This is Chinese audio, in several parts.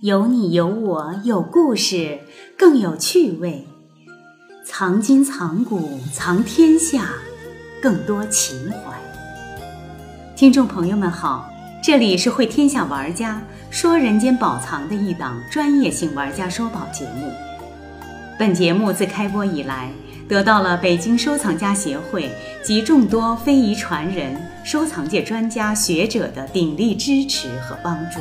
有你有我有故事，更有趣味。藏今藏古藏天下，更多情怀。听众朋友们好，这里是会天下玩家说人间宝藏的一档专业性玩家说宝节目。本节目自开播以来，得到了北京收藏家协会及众多非遗传人、收藏界专家学者的鼎力支持和帮助。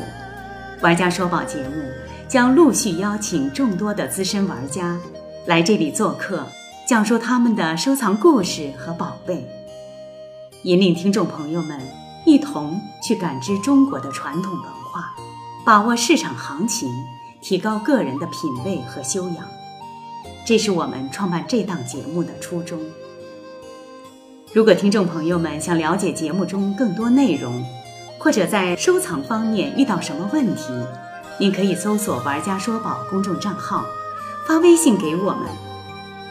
玩家说宝节目将陆续邀请众多的资深玩家来这里做客，讲述他们的收藏故事和宝贝，引领听众朋友们一同去感知中国的传统文化，把握市场行情，提高个人的品味和修养。这是我们创办这档节目的初衷。如果听众朋友们想了解节目中更多内容，或者在收藏方面遇到什么问题，您可以搜索“玩家说宝”公众账号，发微信给我们，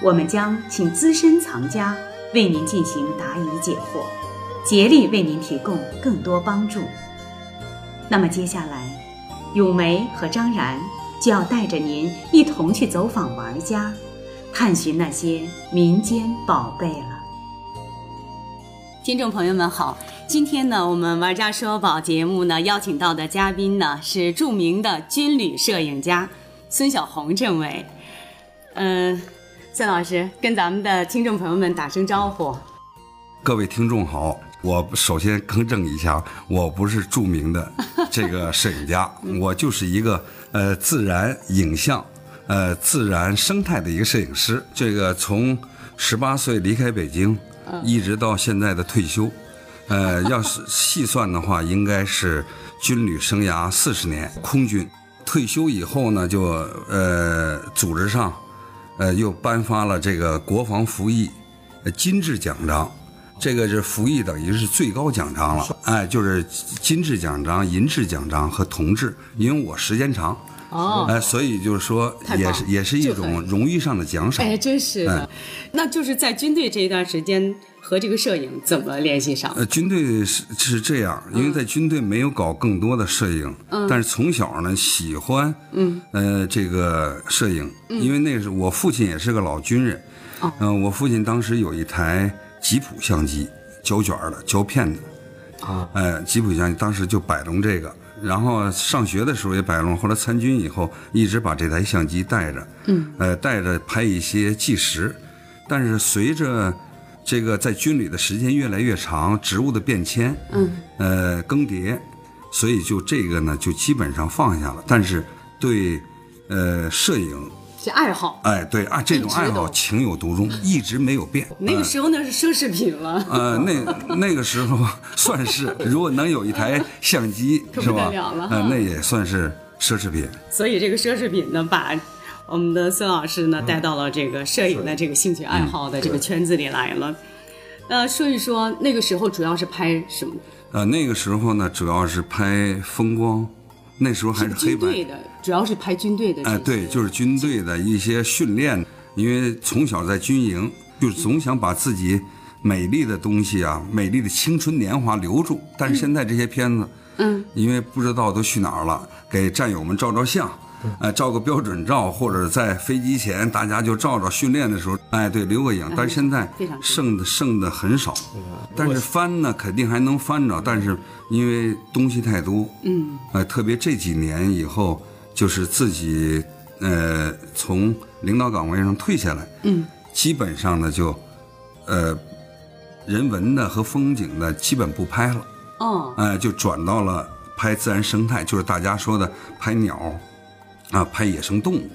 我们将请资深藏家为您进行答疑解惑，竭力为您提供更多帮助。那么接下来，咏梅和张然就要带着您一同去走访玩家，探寻那些民间宝贝了。听众朋友们好。今天呢，我们玩家说宝节目呢邀请到的嘉宾呢是著名的军旅摄影家孙小红政委。嗯，孙老师跟咱们的听众朋友们打声招呼。各位听众好，我首先更正一下，我不是著名的这个摄影家，我就是一个呃自然影像呃自然生态的一个摄影师。这个从十八岁离开北京，一直到现在的退休。呃，要是细算的话，应该是军旅生涯四十年。空军退休以后呢，就呃组织上，呃又颁发了这个国防服役金质奖章，这个是服役等于是最高奖章了。哎，就是金质奖章、银质奖章和铜质，因为我时间长，哦，哎，所以就是说也是也是一种荣誉上的奖赏。哎，真是的，那就是在军队这一段时间。和这个摄影怎么联系上？呃，军队是是这样，因为在军队没有搞更多的摄影，嗯，但是从小呢喜欢，嗯，呃，这个摄影，因为那是我父亲也是个老军人，哦，嗯，我父亲当时有一台吉普相机，胶卷的、胶片的，啊，哎，吉普相机当时就摆弄这个，然后上学的时候也摆弄，后来参军以后一直把这台相机带着，嗯，呃，带着拍一些纪实，但是随着这个在军旅的时间越来越长，职务的变迁，嗯，呃，更迭，所以就这个呢，就基本上放下了。但是对，呃，摄影这爱好，哎，对啊，这种爱好情有独钟，一直没有变。那个时候那是奢侈品了。呃，那那个时候算是，如果能有一台相机，是吧？嗯，那也算是奢侈品。所以这个奢侈品呢，把。我们的孙老师呢，带到了这个摄影的这个兴趣爱好的这个圈子里来了。呃，说一说那个时候主要是拍什么？呃，那个时候呢，主要是拍风光。那时候还是黑白的，主要是拍军队的。哎，对，就是军队的一些训练。因为从小在军营，就总想把自己美丽的东西啊，美丽的青春年华留住。但是现在这些片子，嗯，因为不知道都去哪儿了，给战友们照照相。哎，照个标准照，或者在飞机前大家就照照训练的时候，哎，对，留个影。但是现在剩的剩的很少，但是翻呢肯定还能翻着，但是因为东西太多，嗯，呃，特别这几年以后，就是自己呃从领导岗位上退下来，嗯，基本上呢就呃人文的和风景的基本不拍了，哦，哎，就转到了拍自然生态，就是大家说的拍鸟。啊，拍野生动物。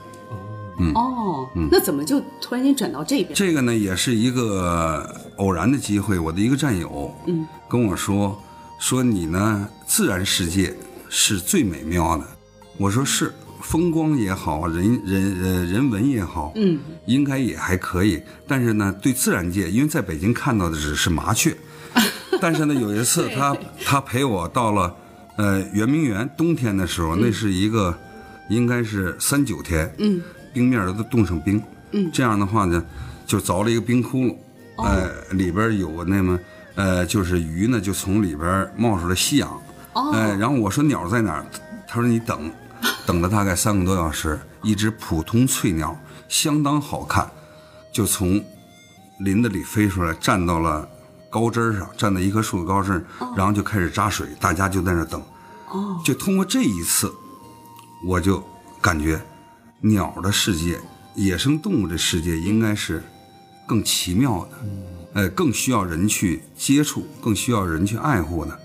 嗯哦，那怎么就突然间转到这边？这个呢，也是一个偶然的机会。我的一个战友，嗯，跟我说，说你呢，自然世界是最美妙的。我说是，风光也好，人人呃人文也好，嗯，应该也还可以。但是呢，对自然界，因为在北京看到的只是麻雀，但是呢，有一次他他陪我到了呃圆明园，冬天的时候，那是一个。应该是三九天，嗯，冰面都冻成冰，嗯，这样的话呢，就凿了一个冰窟窿，哎，里边有那么，呃，就是鱼呢，就从里边冒出来吸氧，哦，哎，然后我说鸟在哪儿？他说你等，等了大概三个多小时，一只普通翠鸟，相当好看，就从林子里飞出来，站到了高枝儿上，站在一棵树的高枝儿，然后就开始扎水，大家就在那等。哦，就通过这一次，我就感觉鸟的世界、野生动物的世界应该是更奇妙的，呃，更需要人去接触，更需要人去爱护的。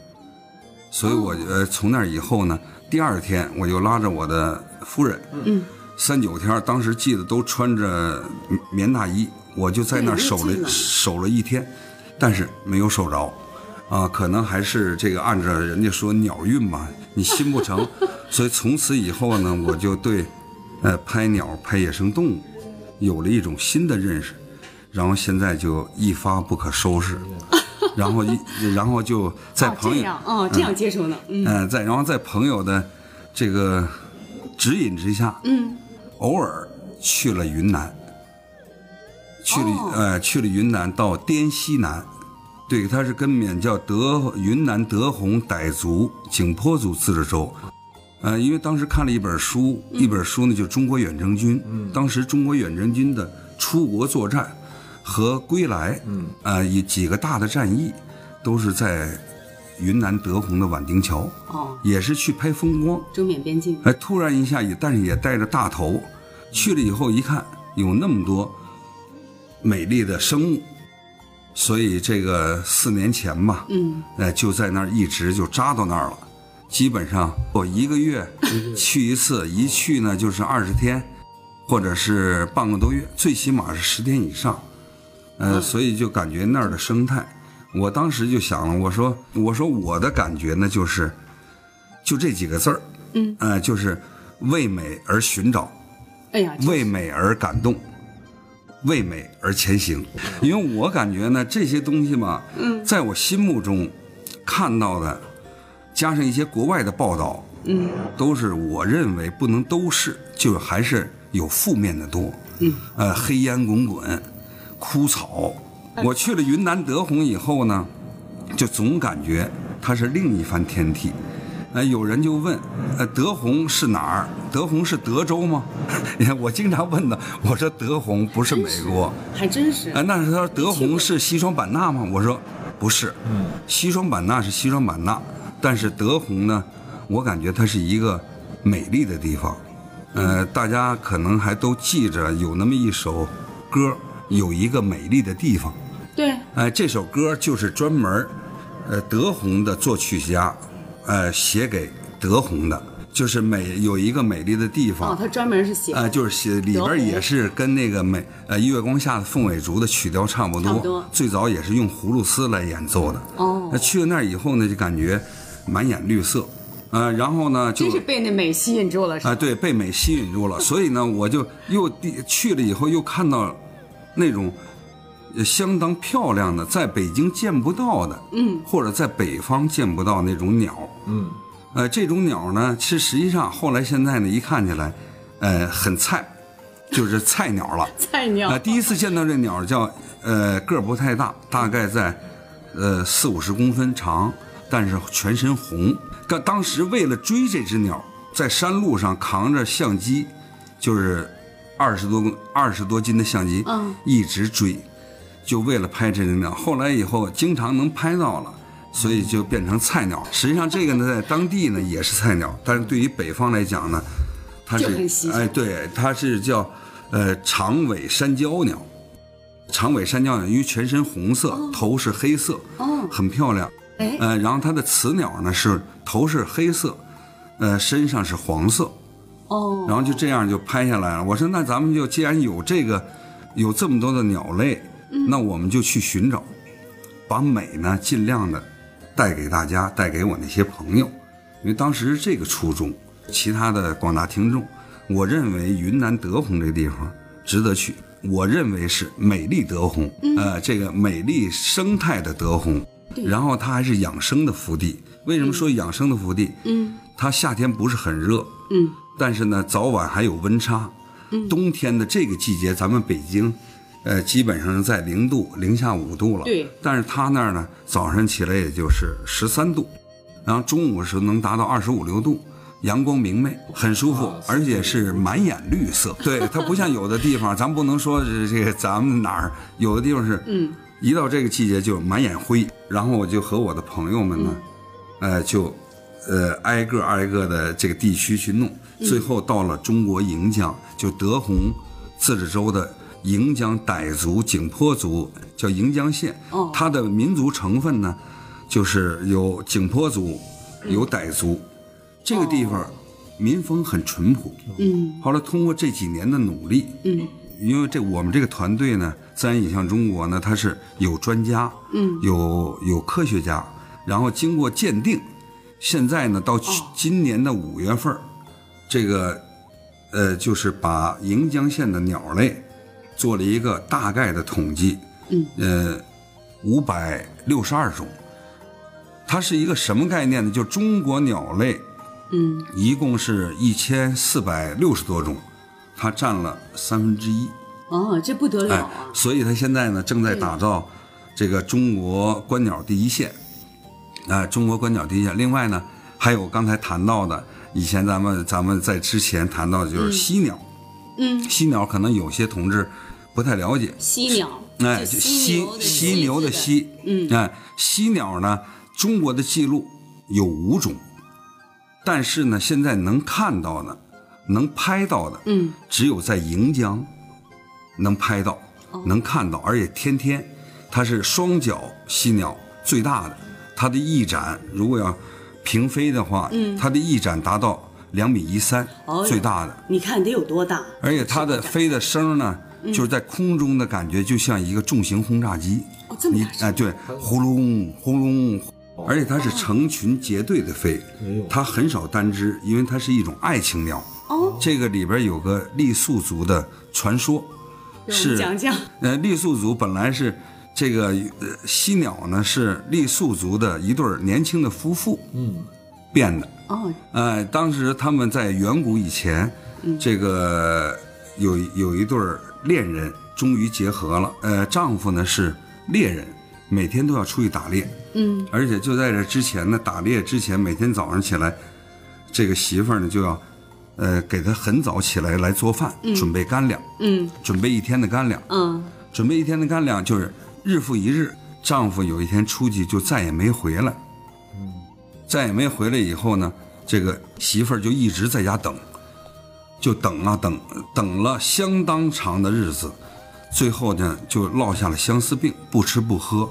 所以我呃从那以后呢，第二天我就拉着我的夫人，嗯，三九天当时记得都穿着棉大衣，我就在那儿守了守了一天，但是没有守着。啊，可能还是这个按照人家说鸟运嘛，你心不成，所以从此以后呢，我就对，呃，拍鸟、拍野生动物，有了一种新的认识，然后现在就一发不可收拾，然后一，然后就在朋友，哦，这样接触呢，嗯，在然后在朋友的这个指引之下，嗯，偶尔去了云南，去了，呃，去了云南到滇西南。对，他是跟缅叫德云南德宏傣族景颇族自治州，呃，因为当时看了一本书，一本书呢就中国远征军，嗯。当时中国远征军的出国作战和归来，嗯，呃，以几个大的战役都是在云南德宏的畹町桥，哦，也是去拍风光，中缅边境，哎，突然一下也，但是也带着大头，去了以后一看，有那么多美丽的生物。所以这个四年前吧，嗯，哎，就在那儿一直就扎到那儿了，基本上我一个月去一次，一去呢就是二十天，或者是半个多月，最起码是十天以上，呃，所以就感觉那儿的生态，我当时就想了，我说我说我的感觉呢就是，就这几个字儿，嗯，呃，就是为美而寻找，哎呀，为美而感动。为美而前行，因为我感觉呢，这些东西嘛，嗯，在我心目中看到的，加上一些国外的报道，嗯，都是我认为不能都是，就还是有负面的多，嗯，呃，黑烟滚滚，枯草。我去了云南德宏以后呢，就总感觉它是另一番天地。呃，有人就问，呃，德宏是哪儿？德宏是德州吗？你看，我经常问的，我说德宏不是美国，还真是。哎，那他说德宏是西双版纳吗？我说不是，嗯，西双版纳是西双版纳，但是德宏呢，我感觉它是一个美丽的地方。呃，大家可能还都记着有那么一首歌，有一个美丽的地方。对。哎，这首歌就是专门，呃，德宏的作曲家。呃，写给德宏的，就是美有一个美丽的地方。哦，他专门是写。呃，就是写里边也是跟那个美呃月光下的凤尾竹的曲调差不多。差不多。最早也是用葫芦丝来演奏的。哦。那去了那儿以后呢，就感觉满眼绿色，呃，然后呢就。真是被那美吸引住了，是吧？啊，对，被美吸引住了，所以呢，我就又去了以后又看到那种。相当漂亮的，在北京见不到的，嗯，或者在北方见不到那种鸟，嗯，呃，这种鸟呢，其实实际上后来现在呢，一看起来，呃，很菜，就是菜鸟了。菜鸟。啊，第一次见到这鸟叫，呃，个儿不太大，大概在，呃，四五十公分长，但是全身红。当当时为了追这只鸟，在山路上扛着相机，就是二十多公二十多斤的相机，嗯，一直追。就为了拍这只鸟，后来以后经常能拍到了，所以就变成菜鸟。实际上这个呢，在当地呢也是菜鸟，但是对于北方来讲呢，它是哎，对，它是叫呃长尾山椒鸟。长尾山椒鸟因为全身红色，头是黑色，哦，很漂亮。哎，呃，然后它的雌鸟呢是头是黑色，呃，身上是黄色。哦，然后就这样就拍下来了。我说那咱们就既然有这个，有这么多的鸟类。那我们就去寻找，把美呢尽量的带给大家，带给我那些朋友，因为当时这个初衷。其他的广大听众，我认为云南德宏这个地方值得去，我认为是美丽德宏，呃，这个美丽生态的德宏，然后它还是养生的福地。为什么说养生的福地？嗯，它夏天不是很热，嗯，但是呢早晚还有温差，嗯，冬天的这个季节，咱们北京。呃，基本上在零度、零下五度了。对。但是他那儿呢，早上起来也就是十三度，然后中午时候能达到二十五六度，阳光明媚，很舒服，而且是满眼绿色。对，它不像有的地方，咱不能说是这个咱们哪儿有的地方是，嗯，一到这个季节就满眼灰。然后我就和我的朋友们呢，呃，就，呃，挨个挨个的这个地区去弄，最后到了中国盈江，就德宏自治州的盈江傣族景颇族，叫盈江县。哦，它的民族成分呢，就是有景颇族，有傣族。这个地方民风很淳朴。嗯。后来通过这几年的努力，嗯，因为这我们这个团队呢，自然影像中国呢，它是有专家，嗯，有有科学家，然后经过鉴定，现在呢，到今年的五月份，这个，呃，就是把盈江县的鸟类做了一个大概的统计，嗯，呃，五百六十二种。它是一个什么概念呢？就中国鸟类。嗯，一共是一千四百六十多种，它占了三分之一。哦，这不得了啊！所以它现在呢，正在打造这个中国观鸟第一线。啊，中国观鸟第一线。另外呢，还有刚才谈到的，以前咱们咱们在之前谈到的就是犀鸟。嗯，犀鸟可能有些同志不太了解。犀鸟，哎，就犀犀牛的犀。嗯，哎，犀鸟呢，中国的记录有五种。但是呢，现在能看到的、能拍到的，嗯，只有在盈江能拍到、能看到，而且天天，它是双脚犀鸟最大的，它的翼展如果要平飞的话，嗯，它的翼展达到两米一三，最大的。你看得有多大？而且它的飞的声呢，就是在空中的感觉就像一个重型轰炸机。哦，这么大。哎，对，呼隆呼隆。而且它是成群结队的飞，它很少单只，因为它是一种爱情鸟。哦，这个里边有个傈僳族的传说，是讲讲。呃，傈僳族本来是这个呃犀鸟呢，是傈僳族的一对年轻的夫妇嗯变的。哦，呃，当时他们在远古以前，这个有有一对恋人终于结合了。呃，丈夫呢是猎人。每天都要出去打猎，嗯，而且就在这之前呢，打猎之前，每天早上起来，这个媳妇儿呢就要，呃，给他很早起来来做饭，准备干粮，嗯，准备一天的干粮，嗯，准备一天的干粮就是日复一日，丈夫有一天出去就再也没回来，嗯，再也没回来以后呢，这个媳妇儿就一直在家等，就等啊等，等了相当长的日子。最后呢，就落下了相思病，不吃不喝，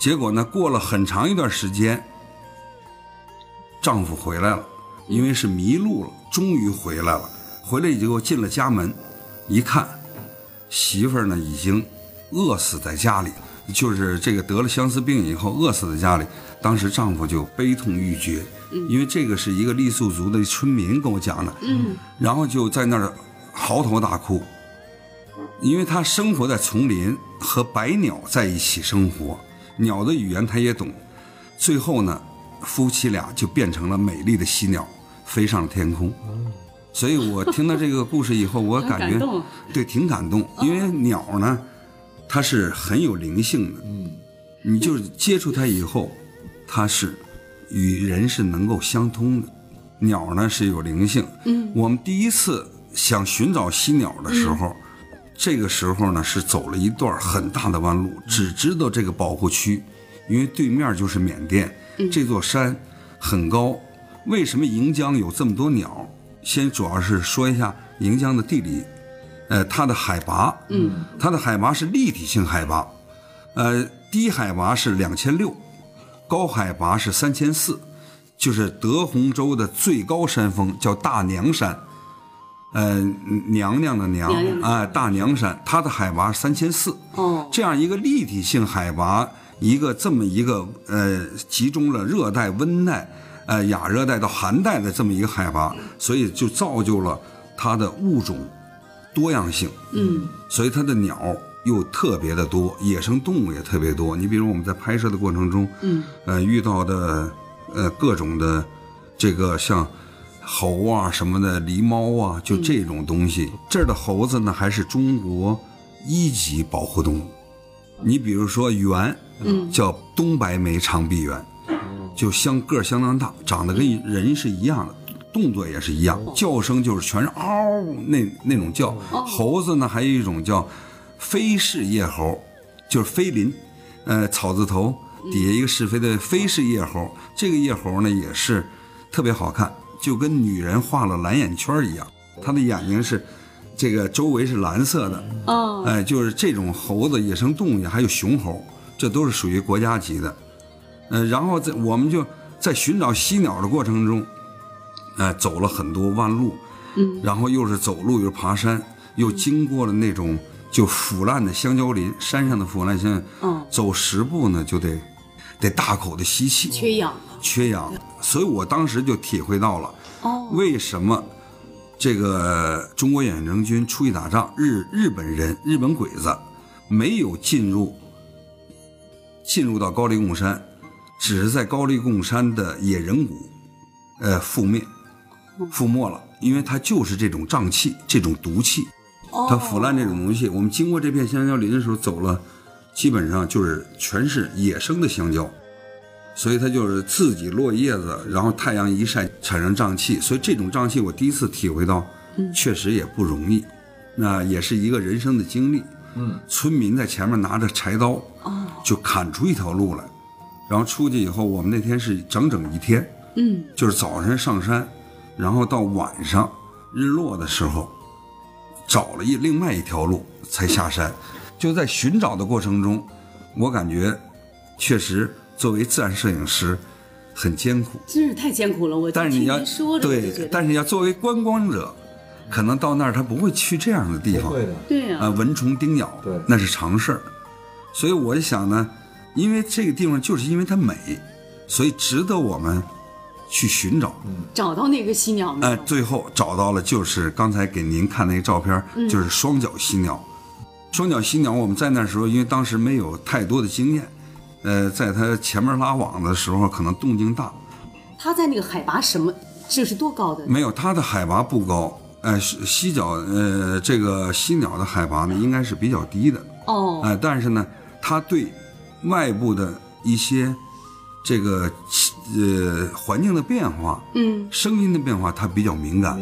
结果呢，过了很长一段时间，丈夫回来了，因为是迷路了，终于回来了。回来以后进了家门，一看，媳妇儿呢已经饿死在家里了，就是这个得了相思病以后饿死在家里。当时丈夫就悲痛欲绝，因为这个是一个傈僳族的村民跟我讲的，嗯，然后就在那儿嚎啕大哭。因为他生活在丛林，和白鸟在一起生活，鸟的语言他也懂。最后呢，夫妻俩就变成了美丽的犀鸟，飞上了天空。所以我听到这个故事以后，我感觉 对挺感动。因为鸟呢，它是很有灵性的。嗯，你就是接触它以后，它是与人是能够相通的。鸟呢是有灵性。嗯，我们第一次想寻找犀鸟的时候。这个时候呢，是走了一段很大的弯路，只知道这个保护区，因为对面就是缅甸，这座山很高。为什么盈江有这么多鸟？先主要是说一下盈江的地理，呃，它的海拔，嗯，它的海拔是立体性海拔，呃，低海拔是两千六，高海拔是三千四，就是德宏州的最高山峰叫大娘山。呃，娘娘的娘，哎，大娘山，它的海拔三千四。哦，这样一个立体性海拔，一个这么一个呃，集中了热带、温带、呃亚热带到寒带的这么一个海拔，所以就造就了它的物种多样性。嗯，所以它的鸟又特别的多，野生动物也特别多。你比如我们在拍摄的过程中，嗯，呃，遇到的呃各种的这个像。猴啊什么的，狸猫啊，就这种东西。这儿的猴子呢，还是中国一级保护动物。你比如说猿，嗯，叫东白眉长臂猿，就相个儿相当大，长得跟人是一样的，动作也是一样，叫声就是全是嗷那那种叫。猴子呢，还有一种叫飞氏叶猴，就是飞林，呃，草字头底下一个是非的飞氏叶猴。这个叶猴呢也是特别好看，就跟女人画了蓝眼圈一样，它的眼睛是这个周围是蓝色的。哦，哎，就是这种猴子，野生动物还有雄猴，这都是属于国家级的。呃，然后在我们就在寻找犀鸟的过程中，哎，走了很多弯路，嗯，然后又是走路又是爬山，又经过了那种就腐烂的香蕉林，山上的腐烂香，嗯，走十步呢就得得大口的吸气，缺氧。缺氧，所以我当时就体会到了，哦，为什么这个中国远征军出去打仗，日日本人日本鬼子没有进入进入到高黎贡山，只是在高黎贡山的野人谷，呃覆灭覆没了，因为它就是这种瘴气，这种毒气，它腐烂这种东西。我们经过这片香蕉林的时候，走了，基本上就是全是野生的香蕉。所以它就是自己落叶子，然后太阳一晒产生瘴气，所以这种瘴气我第一次体会到，确实也不容易，那也是一个人生的经历。嗯，村民在前面拿着柴刀，哦，就砍出一条路来，然后出去以后，我们那天是整整一天，嗯，就是早晨上山，然后到晚上日落的时候，找了一另外一条路才下山，就在寻找的过程中，我感觉确实。作为自然摄影师，很艰苦，真是太艰苦了。我但是你要说对，但是要作为观光者，可能到那儿他不会去这样的地方，对的，对啊，蚊虫叮咬，对，那是常事儿。所以我想呢，因为这个地方就是因为它美，所以值得我们去寻找，找到那个犀鸟。哎，最后找到了，就是刚才给您看那个照片，就是双脚犀鸟。双脚犀鸟，我们在那时候，因为当时没有太多的经验。呃，在它前面拉网的时候，可能动静大。它在那个海拔什么？这是多高的？没有，它的海拔不高。哎，犀角，呃，这个犀鸟的海拔呢，应该是比较低的。哦。哎，但是呢，它对外部的一些这个呃环境的变化，嗯，声音的变化，它比较敏感，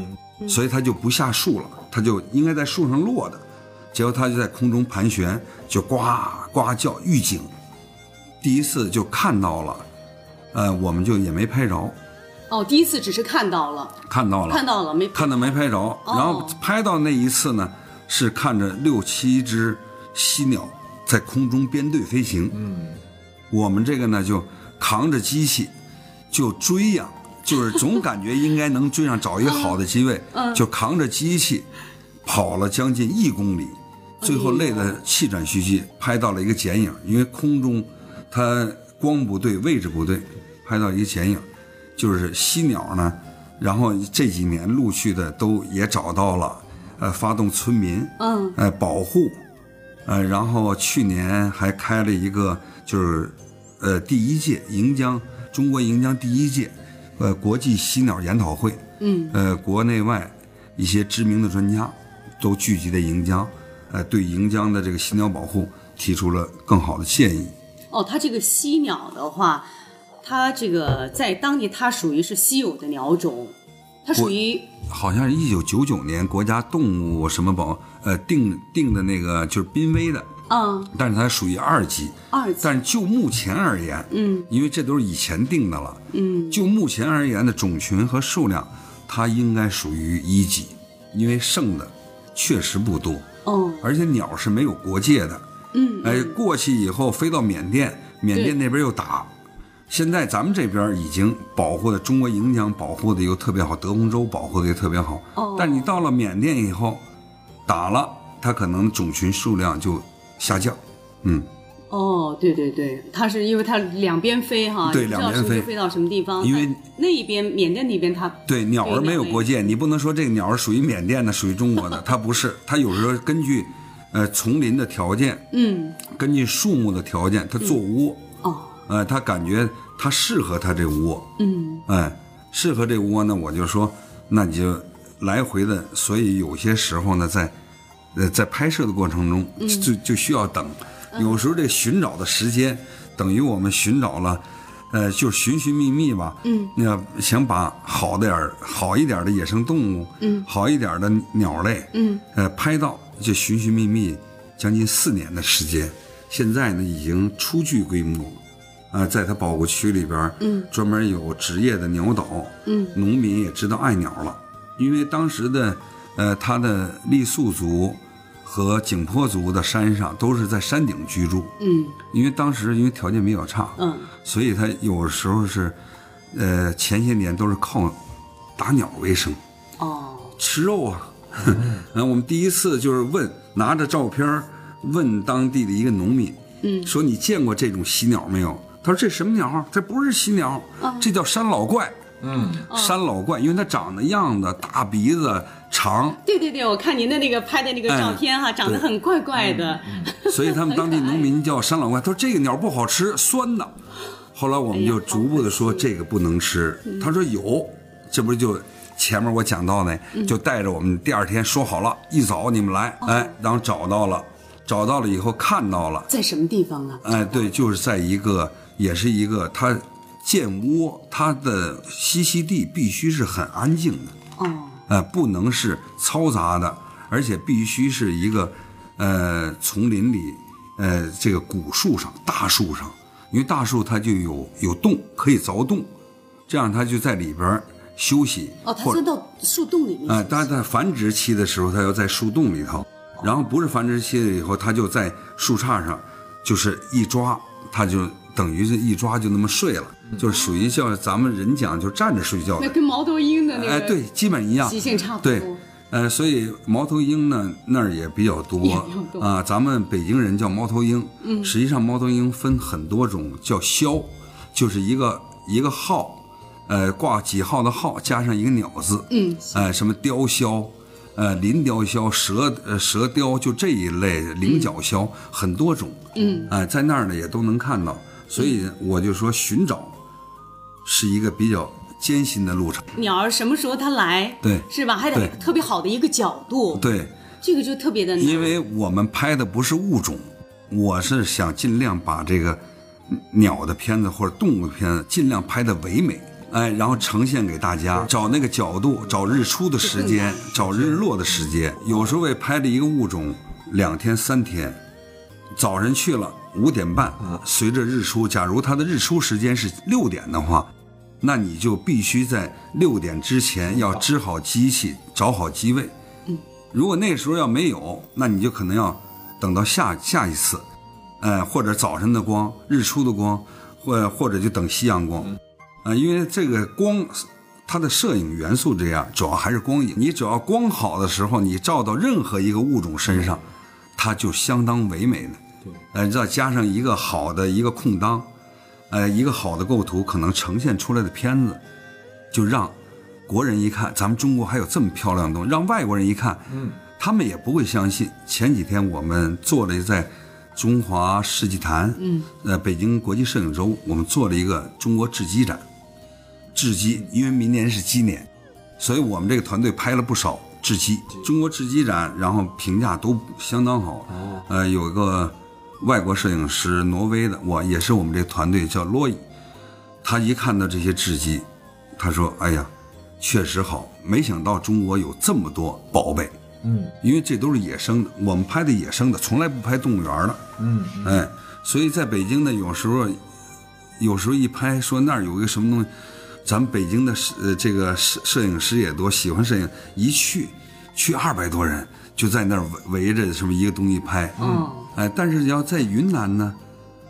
所以它就不下树了，它就应该在树上落的。结果它就在空中盘旋，就呱呱叫，预警。第一次就看到了，呃，我们就也没拍着。哦，第一次只是看到了，看到了，看到了，没看到没拍着。然后拍到那一次呢，是看着六七只犀鸟在空中编队飞行。嗯，我们这个呢就扛着机器就追呀，就是总感觉应该能追上，找一个好的机位，就 扛着机器跑了将近一公里，最后累得气喘吁吁，拍到了一个剪影，因为空中。它光不对，位置不对，拍到一个剪影，就是犀鸟呢。然后这几年陆续的都也找到了，呃，发动村民，嗯，呃，保护，呃，然后去年还开了一个，就是，呃，第一届盈江中国盈江第一届，呃，国际犀鸟研讨会，嗯，呃，国内外一些知名的专家都聚集在盈江，呃，对盈江的这个犀鸟保护提出了更好的建议。哦，它这个犀鸟的话，它这个在当地它属于是稀有的鸟种，它属于好像是一九九九年国家动物什么保呃定定的那个就是濒危的，嗯，但是它属于二级，二级，但是就目前而言，嗯，因为这都是以前定的了，嗯，就目前而言的种群和数量，它应该属于一级，因为剩的确实不多，哦，而且鸟是没有国界的。嗯，哎，过去以后飞到缅甸，缅甸那边又打，现在咱们这边已经保护的中国盈江保护的又特别好，德宏州保护的也特别好。哦，但你到了缅甸以后，打了，它可能种群数量就下降。嗯，哦，对对对，它是因为它两边飞哈，对，两边飞。飞到什么地方？因为那一边缅甸那边它对鸟儿没有国界，你不能说这个鸟儿属于缅甸的，属于中国的，它不是，它有时候根据。呃，丛林的条件，嗯，根据树木的条件，它做窝，哦，呃，它感觉它适合它这窝，嗯，哎，适合这窝呢，我就说，那你就来回的，所以有些时候呢，在，呃，在拍摄的过程中，就就需要等，有时候这寻找的时间等于我们寻找了，呃，就寻寻觅觅吧，嗯，那想把好点儿、好一点的野生动物，嗯，好一点的鸟类，嗯，呃，拍到就寻寻觅觅将近四年的时间，现在呢已经初具规模，啊，在它保护区里边，嗯，专门有职业的鸟导，嗯，农民也知道爱鸟了，因为当时的，呃，他的傈僳族。和景颇族的山上都是在山顶居住，嗯，因为当时因为条件比较差，嗯，所以他有时候是，呃，前些年都是靠打鸟为生，哦，吃肉啊，嗯，我们第一次就是问，拿着照片问当地的一个农民，嗯，说你见过这种喜鸟没有？他说这什么鸟？这不是喜鸟，这叫山老怪，嗯，山老怪，因为它长得样子大鼻子。长，对对对，我看您的那个拍的那个照片哈，长得很怪怪的，所以他们当地农民叫山老怪。他说这个鸟不好吃，酸的。后来我们就逐步的说这个不能吃。他说有，这不就前面我讲到呢，就带着我们第二天说好了，一早你们来，哎，然后找到了，找到了以后看到了，在什么地方啊？哎，对，就是在一个，也是一个，它建窝，它的栖息地必须是很安静的。哦。呃，不能是嘈杂的，而且必须是一个，呃，丛林里，呃，这个古树上、大树上，因为大树它就有有洞可以凿洞，这样它就在里边休息。哦，它钻到树洞里面。哎，它在繁殖期的时候，它要在树洞里头，然后不是繁殖期了以后，它就在树杈上，就是一抓，它就等于是一抓就那么睡了。就是属于叫咱们人讲，就站着睡觉。那跟猫头鹰的那个哎，对，基本一样，习性差不多。对，呃，所以猫头鹰呢那儿也比较多啊。咱们北京人叫猫头鹰，嗯，实际上猫头鹰分很多种，叫枭，就是一个一个号，呃，挂几号的号，加上一个鸟字，嗯，哎，什么雕枭，呃，林雕枭，蛇呃蛇雕，就这一类菱角枭，很多种，嗯，哎，在那儿呢也都能看到，所以我就说寻找。是一个比较艰辛的路程。鸟儿什么时候它来？对，是吧？还得特别好的一个角度。对，这个就特别的难。因为我们拍的不是物种，我是想尽量把这个鸟的片子或者动物片子尽量拍的唯美，哎，然后呈现给大家。找那个角度，找日出的时间，找日落的时间。有时候为拍的一个物种，两天三天，早晨去了五点半，随着日出。假如它的日出时间是六点的话。那你就必须在六点之前要支好机器，找好机位。嗯，如果那时候要没有，那你就可能要等到下下一次，呃，或者早晨的光、日出的光，或或者就等夕阳光。啊，因为这个光，它的摄影元素这样，主要还是光影。你只要光好的时候，你照到任何一个物种身上，它就相当唯美的。对，呃，再加上一个好的一个空当。呃，一个好的构图可能呈现出来的片子，就让国人一看，咱们中国还有这么漂亮的东西；让外国人一看，嗯，他们也不会相信。前几天我们做了在中华世纪坛，嗯，呃，北京国际摄影周，我们做了一个中国制鸡展。制鸡，因为明年是鸡年，所以我们这个团队拍了不少制鸡。中国制鸡展，然后评价都相当好。哦，呃，有一个。外国摄影师，挪威的，我也是我们这团队叫洛伊，他一看到这些雉鸡，他说：“哎呀，确实好，没想到中国有这么多宝贝。”嗯，因为这都是野生的，我们拍的野生的，从来不拍动物园的。嗯，哎，所以在北京呢，有时候，有时候一拍说那儿有一个什么东西，咱们北京的摄呃这个摄摄影师也多，喜欢摄影，一去去二百多人就在那儿围围着什么一个东西拍。嗯。哎，但是要在云南呢，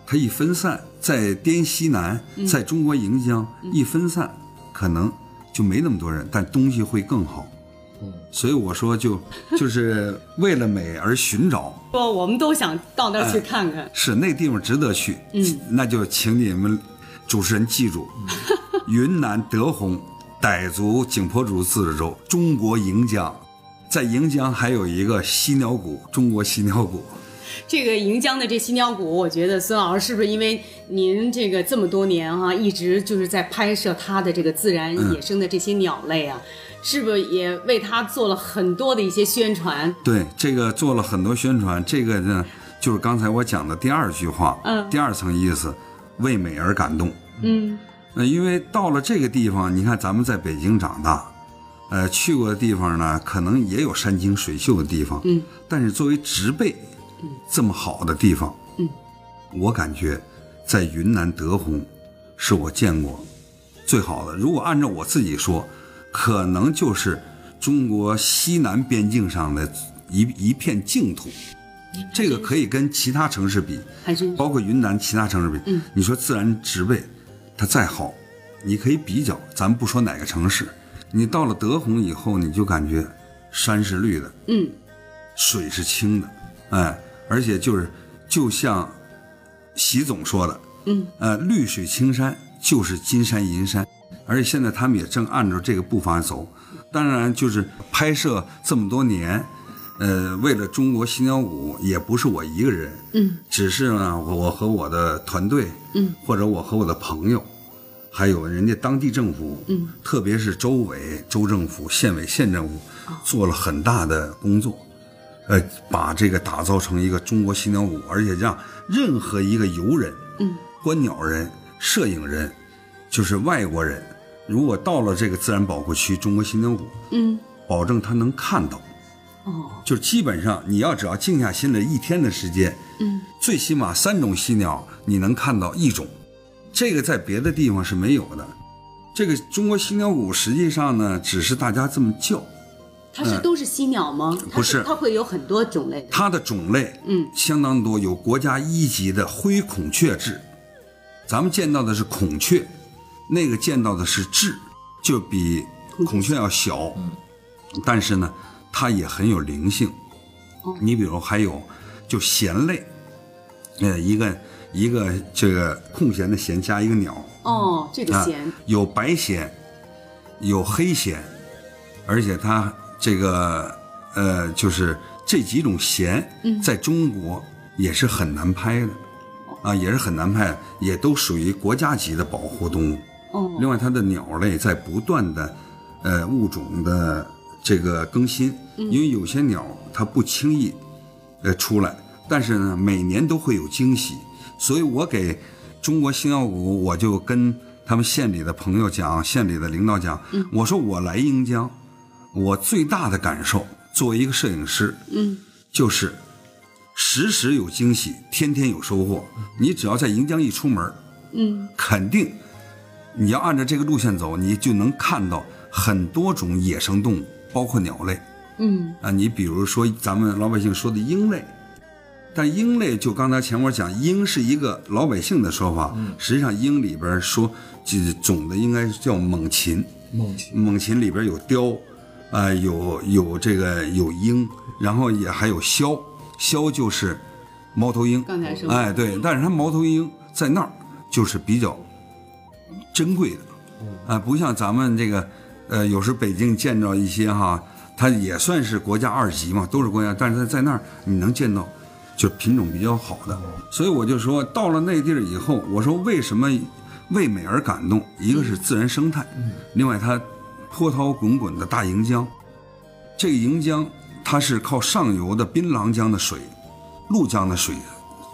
它一分散，在滇西南，在中国盈江一分散，可能就没那么多人，但东西会更好。嗯，所以我说，就 就是为了美而寻找。不，我们都想到那儿去看看。是，那地方值得去。嗯，那就请你们主持人记住，云南德宏傣族景颇族自治州，中国盈江，在盈江还有一个犀鸟谷，中国犀鸟谷。这个盈江的这犀鸟谷，我觉得孙老师是不是因为您这个这么多年哈，一直就是在拍摄它的这个自然野生的这些鸟类啊，是不是也为它做了很多的一些宣传？对，这个做了很多宣传。这个呢，就是刚才我讲的第二句话，嗯，第二层意思，为美而感动。嗯，呃，因为到了这个地方，你看咱们在北京长大，呃，去过的地方呢，可能也有山清水秀的地方，嗯，但是作为植被，嗯这么好的地方，嗯，我感觉在云南德宏是我见过最好的。如果按照我自己说，可能就是中国西南边境上的一一片净土。这个可以跟其他城市比，包括云南其他城市比。嗯，你说自然植被，它再好，你可以比较。咱不说哪个城市，你到了德宏以后，你就感觉山是绿的，嗯，水是清的，哎，而且就是就像习总说的，嗯，呃，绿水青山就是金山银山，而且现在他们也正按照这个步伐走。当然，就是拍摄这么多年。呃，为了中国新疆舞，也不是我一个人，嗯，只是呢，我我和我的团队，嗯，或者我和我的朋友，还有人家当地政府，嗯，特别是州委、州政府、县委、县政府，做了很大的工作，呃，把这个打造成一个中国犀鸟谷，而且让任何一个游人，嗯，观鸟人、摄影人，就是外国人，如果到了这个自然保护区中国犀鸟谷，嗯，保证他能看到。就基本上，你要只要静下心来一天的时间，嗯，最起码三种犀鸟你能看到一种，这个在别的地方是没有的。这个中国犀鸟谷实际上呢，只是大家这么叫。它是都是犀鸟吗？不是，它会有很多种类。它的种类嗯相当多，有国家一级的灰孔雀雉，咱们见到的是孔雀，那个见到的是雉，就比孔雀要小，但是呢。它也很有灵性，你比如还有就弦类，呃，一个一个这个空闲的闲加一个鸟。哦，这个弦有白闲，有黑闲，而且它这个呃就是这几种闲在中国也是很难拍的，啊，也是很难拍，也都属于国家级的保护动物。哦，另外它的鸟类在不断的呃物种的。这个更新，因为有些鸟它不轻易，呃出来，但是呢每年都会有惊喜，所以我给中国星耀谷，我就跟他们县里的朋友讲，县里的领导讲，我说我来盈江，我最大的感受，作为一个摄影师，嗯，就是时时有惊喜，天天有收获。你只要在盈江一出门，嗯，肯定你要按照这个路线走，你就能看到很多种野生动物。包括鸟类，嗯啊，你比如说咱们老百姓说的鹰类，但鹰类就刚才前面讲，鹰是一个老百姓的说法，实际上鹰里边说这种的应该叫猛禽，猛禽，猛禽里边有雕，啊有有这个有鹰，然后也还有枭，枭就是猫头鹰，刚才说，哎对，但是它猫头鹰在那儿就是比较珍贵的，啊不像咱们这个。呃，有时北京见着一些哈，它也算是国家二级嘛，都是国家，但是它在那儿你能见到，就品种比较好的。所以我就说，到了那地儿以后，我说为什么为美而感动？一个是自然生态，另外它波涛滚滚的大盈江，这个盈江它是靠上游的槟榔江的水、怒江的水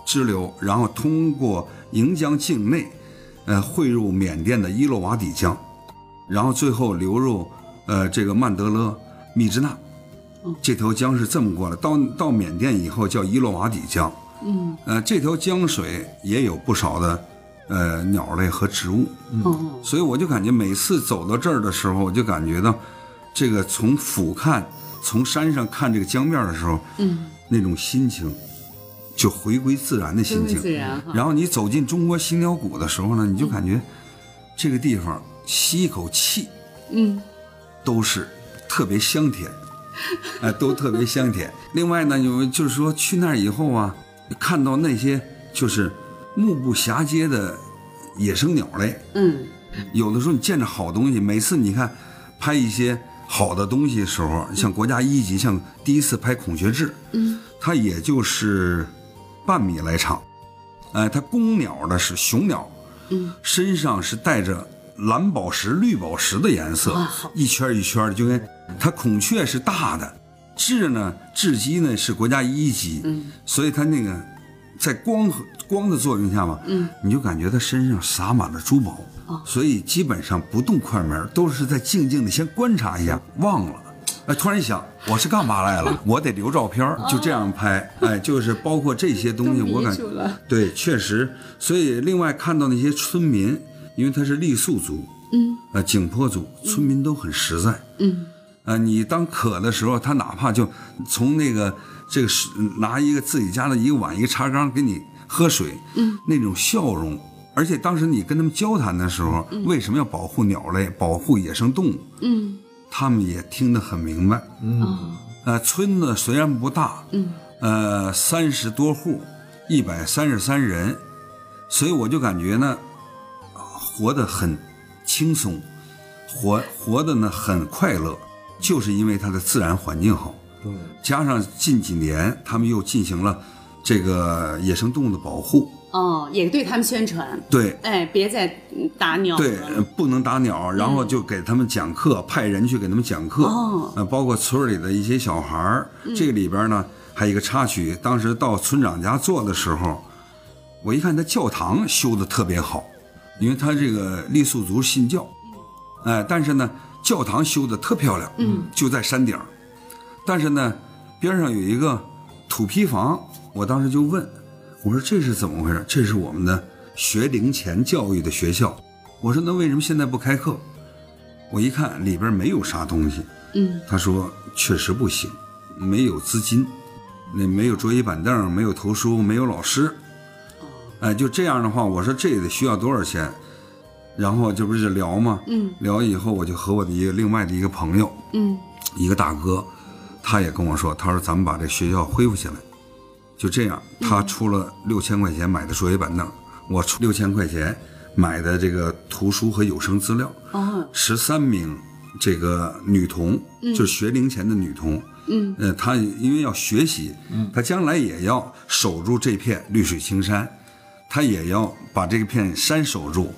支流，然后通过盈江境内，呃，汇入缅甸的伊洛瓦底江。然后最后流入，呃，这个曼德勒密支那，这条江是这么过来。到到缅甸以后叫伊洛瓦底江，嗯，呃，这条江水也有不少的，呃，鸟类和植物，嗯，所以我就感觉每次走到这儿的时候，我就感觉到，这个从俯瞰，从山上看这个江面的时候，嗯，那种心情，就回归自然的心情，自然。然后你走进中国新鸟谷的时候呢，你就感觉这个地方。吸一口气，嗯，都是特别香甜，哎，都特别香甜。另外呢，有就是说去那儿以后啊，看到那些就是目不暇接的野生鸟类，嗯，有的时候你见着好东西，每次你看拍一些好的东西的时候，像国家一级，像第一次拍孔雀雉，嗯，它也就是半米来长，哎，它公鸟呢是雄鸟，嗯，身上是带着。蓝宝石、绿宝石的颜色，一圈一圈的，就跟它孔雀是大的，雉呢，雉鸡呢是国家一级，所以它那个在光和光的作用下嘛，嗯，你就感觉它身上洒满了珠宝，所以基本上不动快门，都是在静静的先观察一下，忘了。哎，突然一想，我是干嘛来了？我得留照片，就这样拍。哎，就是包括这些东西，我感觉对，确实。所以另外看到那些村民，因为他是傈僳族，嗯，呃，景颇族，村民都很实在，嗯，啊，你当渴的时候，他哪怕就从那个这个是拿一个自己家的一个碗一个茶缸给你喝水，嗯，那种笑容。而且当时你跟他们交谈的时候，为什么要保护鸟类、保护野生动物？嗯。他们也听得很明白，嗯，呃，村子虽然不大，嗯，呃，三十多户，一百三十三人，所以我就感觉呢，活得很轻松，活活的呢很快乐，就是因为它的自然环境好，加上近几年他们又进行了这个野生动物的保护。哦，也对他们宣传。对，哎，别再打鸟。对，不能打鸟，然后就给他们讲课，派人去给他们讲课。哦，呃，包括村里的一些小孩儿，这个里边呢还有一个插曲。当时到村长家做的时候，我一看他教堂修的特别好，因为他这个傈僳族信教，哎，但是呢教堂修的特漂亮，嗯，就在山顶，但是呢边上有一个土坯房，我当时就问。我说这是怎么回事？这是我们的学龄前教育的学校。我说那为什么现在不开课？我一看里边没有啥东西。嗯，他说确实不行，没有资金，那没有桌椅板凳，没有图书，没有老师。哎，就这样的话，我说这得需要多少钱？然后这不是聊吗？嗯，聊以后我就和我的一个另外的一个朋友，嗯，一个大哥，他也跟我说，他说咱们把这学校恢复起来。就这样，他出了六千块钱买的桌椅板凳，我出六千块钱买的这个图书和有声资料。哦，十三名这个女童，就是学龄前的女童。嗯，呃，她因为要学习，她将来也要守住这片绿水青山，她也要把这片山守住。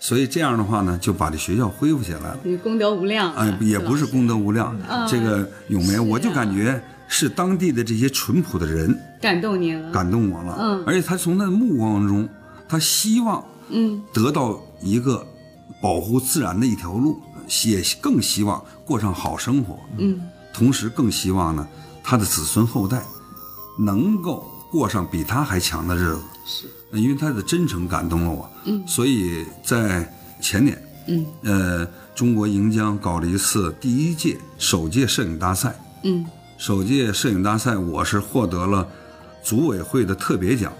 所以这样的话呢，就把这学校恢复起来了。功德无量。哎，也不是功德无量，这个咏梅，我就感觉。是当地的这些淳朴的人感动你了，感动我了。嗯，而且他从那目光中，他希望嗯得到一个保护自然的一条路，也更希望过上好生活。嗯，同时更希望呢，他的子孙后代能够过上比他还强的日子。是，因为他的真诚感动了我。嗯，所以在前年，嗯呃，中国盈江搞了一次第一届首届摄影大赛。嗯。首届摄影大赛，我是获得了组委会的特别奖，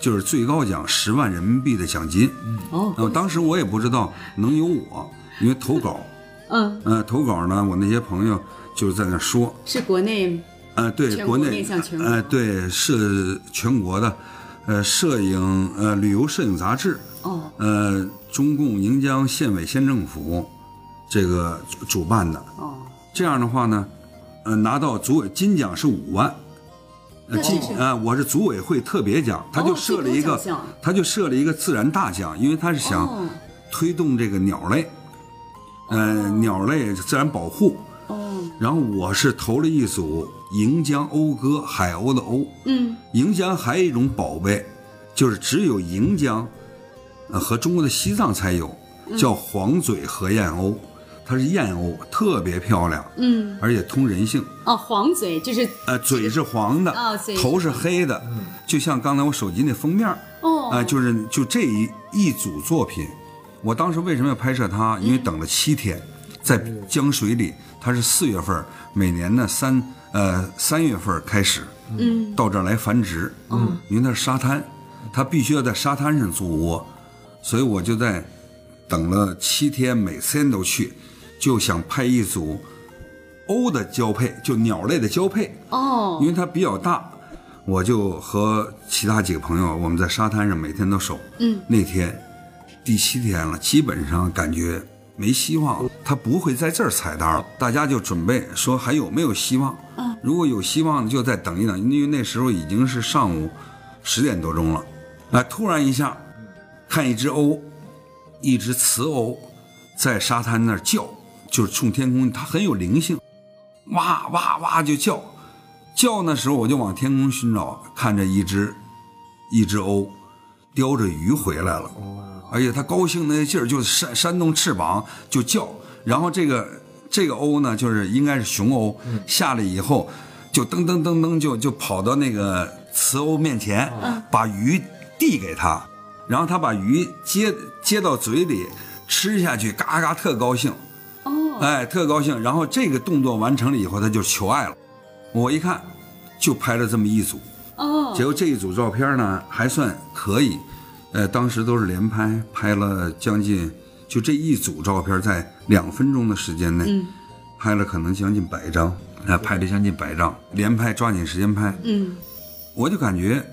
就是最高奖十万人民币的奖金。哦，当时我也不知道能有我，因为投稿。嗯，呃，投稿呢，我那些朋友就是在那说。是国内。呃，对，国内。呃，对，是全国的，呃，摄影呃旅游摄影杂志。哦。呃，中共盈江县委县政府这个主办的。哦。这样的话呢。呃，拿到组委金奖是五万，呃，金啊，我是组委会特别奖，他就设了一个，他就设了一个自然大奖，因为他是想推动这个鸟类，呃，鸟类自然保护。哦。然后我是投了一组盈江讴歌，海鸥的鸥。嗯。盈江还有一种宝贝，就是只有盈江，呃，和中国的西藏才有，叫黄嘴河燕鸥。它是燕鸥，特别漂亮，嗯，而且通人性。哦，黄嘴就是，呃，嘴是黄的，哦，头是黑的，嗯，就像刚才我手机那封面，哦，啊，就是就这一一组作品，我当时为什么要拍摄它？因为等了七天，在江水里，它是四月份，每年呢三呃三月份开始，嗯，到这儿来繁殖，嗯，因为它是沙滩，它必须要在沙滩上做窝，所以我就在等了七天，每天都去。就想拍一组鸥的交配，就鸟类的交配哦，因为它比较大，我就和其他几个朋友，我们在沙滩上每天都守。嗯，那天第七天了，基本上感觉没希望，他不会在这儿踩单了。大家就准备说还有没有希望？嗯，如果有希望，就再等一等，因为那时候已经是上午十点多钟了。哎，突然一下，看一只鸥，一只雌鸥在沙滩那儿叫。就是冲天空，它很有灵性，哇哇哇就叫，叫那时候我就往天空寻找，看着一只一只鸥叼着鱼回来了，而且它高兴那劲儿，就扇扇动翅膀就叫，然后这个这个鸥呢，就是应该是雄鸥，下来以后就噔噔噔噔就就跑到那个雌鸥面前，把鱼递给他，然后他把鱼接接到嘴里吃下去，嘎嘎特高兴。哦哎，特高兴。然后这个动作完成了以后，他就求爱了。我一看，就拍了这么一组。哦。结果这一组照片呢，还算可以。呃，当时都是连拍，拍了将近，就这一组照片，在两分钟的时间内，拍了可能将近百张。呃，拍了将近百张，连拍，抓紧时间拍。嗯。我就感觉。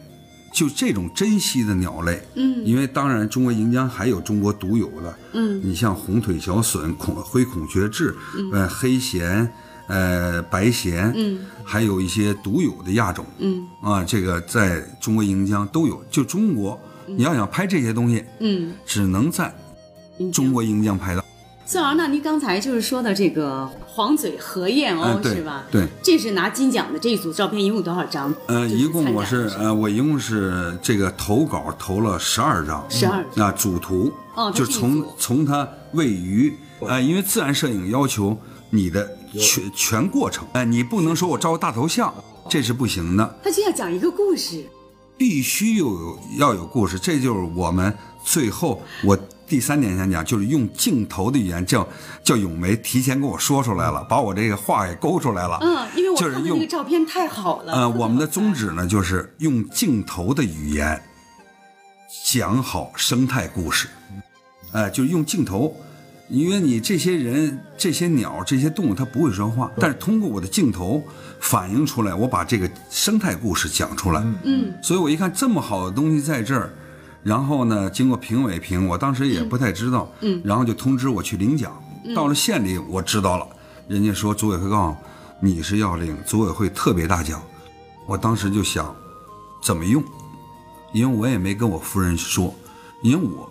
就这种珍稀的鸟类，嗯，因为当然中国银江还有中国独有的，嗯，你像红腿小隼、孔灰孔雀雉，呃，黑鹇，呃，白鹇，嗯，还有一些独有的亚种，嗯，啊，这个在中国银江都有。就中国，你要想拍这些东西，嗯，只能在中国银江拍到。孙老师，那您刚才就是说的这个黄嘴河燕鸥是吧？对，这是拿金奖的这一组照片，一共多少张？呃，一共我是呃，我一共是这个投稿投了十二张，十二那，主图哦，就从从它位于呃，因为自然摄影要求你的全全过程，哎，你不能说我照个大头像，这是不行的。他就要讲一个故事，必须又有要有故事，这就是我们最后我。第三点想讲，就是用镜头的语言，叫叫咏梅提前跟我说出来了，把我这个话给勾出来了。嗯，因为我看到那个照片太好了。嗯，我们的宗旨呢，就是用镜头的语言讲好生态故事。哎，就是用镜头，因为你这些人、这些鸟、这些动物，它不会说话，但是通过我的镜头反映出来，我把这个生态故事讲出来。嗯，所以我一看这么好的东西在这儿。然后呢，经过评委评，我当时也不太知道，嗯，然后就通知我去领奖。到了县里，我知道了，人家说组委会告诉你是要领组委会特别大奖。我当时就想，怎么用？因为我也没跟我夫人说，因为我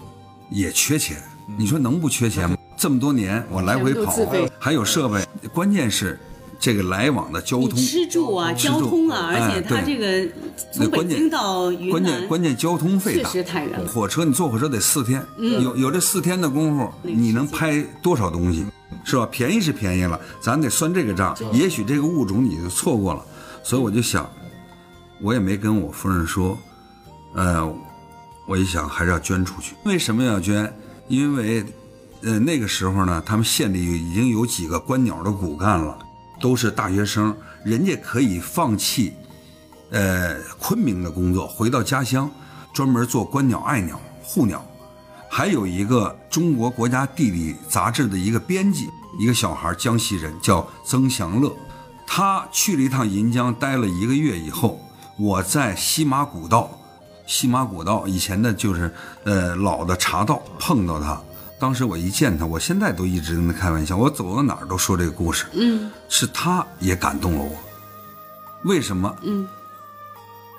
也缺钱。你说能不缺钱吗？这么多年我来回跑，还有设备，关键是。这个来往的交通、吃住啊、交通啊，而且它这个从北京到云南，关键关键交通费确实太远。火车你坐火车得四天，有有这四天的功夫，你能拍多少东西，是吧？便宜是便宜了，咱得算这个账。也许这个物种你就错过了，所以我就想，我也没跟我夫人说，呃，我一想还是要捐出去。为什么要捐？因为，呃，那个时候呢，他们县里已经有几个观鸟的骨干了。都是大学生，人家可以放弃，呃，昆明的工作，回到家乡，专门做观鸟、爱鸟、护鸟。还有一个中国国家地理杂志的一个编辑，一个小孩，江西人，叫曾祥乐。他去了一趟银江，待了一个月以后，我在西马古道，西马古道以前的就是呃老的茶道，碰到他。当时我一见他，我现在都一直跟他开玩笑，我走到哪儿都说这个故事。嗯，是他也感动了我。为什么？嗯，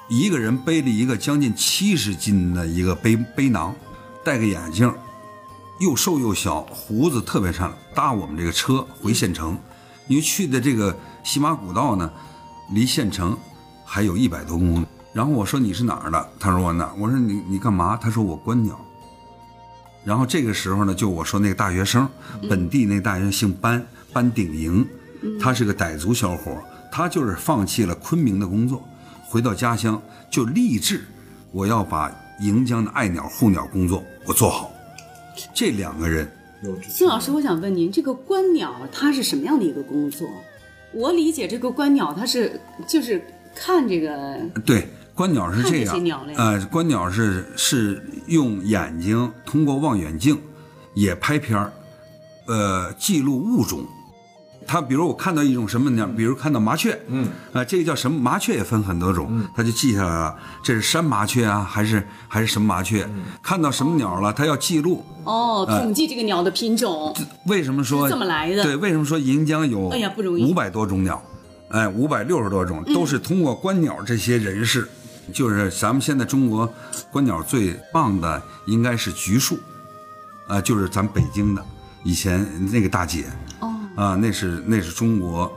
一个人背了一个将近七十斤的一个背背囊，戴个眼镜，又瘦又小，胡子特别长，搭我们这个车回县城。因为去的这个西马古道呢，离县城还有一百多公里。然后我说你是哪儿的？他说我哪？我说你你干嘛？他说我观鸟。然后这个时候呢，就我说那个大学生，本地那大学生姓班，班鼎营，他是个傣族小伙，他就是放弃了昆明的工作，回到家乡就立志，我要把盈江的爱鸟护鸟工作我做好。这两个人，金老师，我想问您，这个观鸟它是什么样的一个工作？我理解这个观鸟，它是就是看这个对。观鸟是这样，呃，观鸟是是用眼睛通过望远镜也拍片儿，呃，记录物种。他比如我看到一种什么鸟，比如看到麻雀，嗯，啊，这个叫什么？麻雀也分很多种，他就记下来了，这是山麻雀啊，还是还是什么麻雀？看到什么鸟了，他要记录。哦，统计这个鸟的品种。为什么说这么来的？对，为什么说银江有？哎呀，不容易。五百多种鸟，哎，五百六十多种，都是通过观鸟这些人士。就是咱们现在中国观鸟最棒的应该是橘树，啊，就是咱北京的以前那个大姐，哦，啊，那是那是中国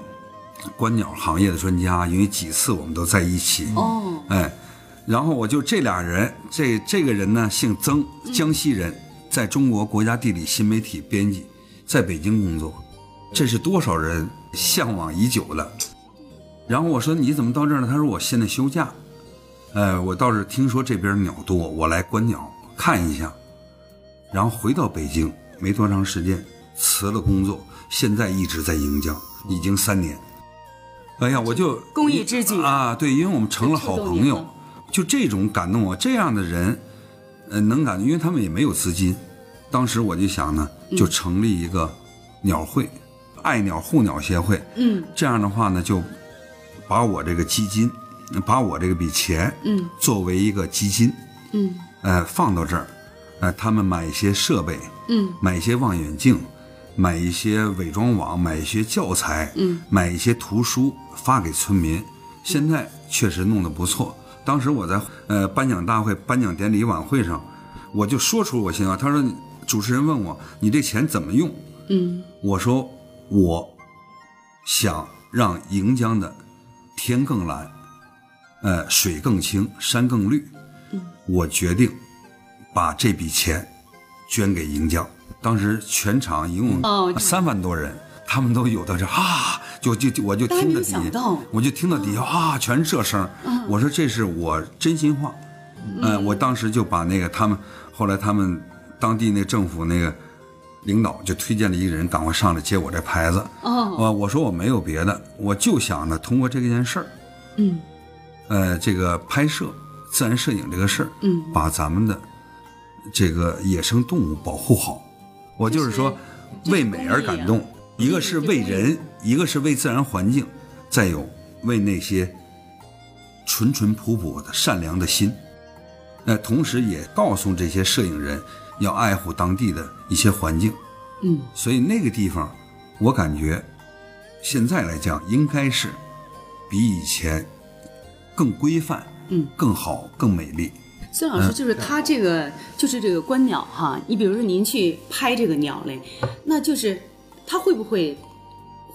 观鸟行业的专家，因为几次我们都在一起，哦，哎，然后我就这俩人，这这个人呢姓曾，江西人，在中国国家地理新媒体编辑，在北京工作，这是多少人向往已久的。然后我说你怎么到这儿了？他说我现在休假，呃，我倒是听说这边鸟多，我来观鸟看一下。然后回到北京没多长时间，辞了工作，现在一直在盈江，已经三年。哎呀，我就公益之举啊！对，因为我们成了好朋友，就这种感动我。这样的人，呃，能感，因为他们也没有资金。当时我就想呢，就成立一个鸟会，爱鸟护鸟协会。嗯，这样的话呢，就把我这个基金，把我这个笔钱，嗯，作为一个基金，嗯，呃，放到这儿，呃，他们买一些设备，嗯，买一些望远镜，买一些伪装网，买一些教材，嗯，买一些图书发给村民。现在确实弄得不错。当时我在呃颁奖大会、颁奖典礼晚会上，我就说出我心话。他说，主持人问我你这钱怎么用？嗯，我说我想让盈江的天更蓝，呃，水更清，山更绿。我决定把这笔钱捐给盈江。当时全场一哦共三万多人，他们都有的是啊，就就就我就听到底下，我就听到底下啊，全是这声儿。我说这是我真心话。嗯，我当时就把那个他们后来他们当地那政府那个领导就推荐了一个人，赶快上来接我这牌子。哦，我我说我没有别的，我就想呢，通过这件事儿，嗯呃，这个拍摄自然摄影这个事儿，嗯，把咱们的这个野生动物保护好。我就是说，为美而感动，一个是为人，一个是为自然环境，再有为那些淳淳朴朴的善良的心。那，同时也告诉这些摄影人要爱护当地的一些环境。嗯，所以那个地方，我感觉现在来讲，应该是比以前更规范，嗯，更好、更美丽。孙老师，就是他这个，就是这个观鸟哈。你比如说您去拍这个鸟类，那就是它会不会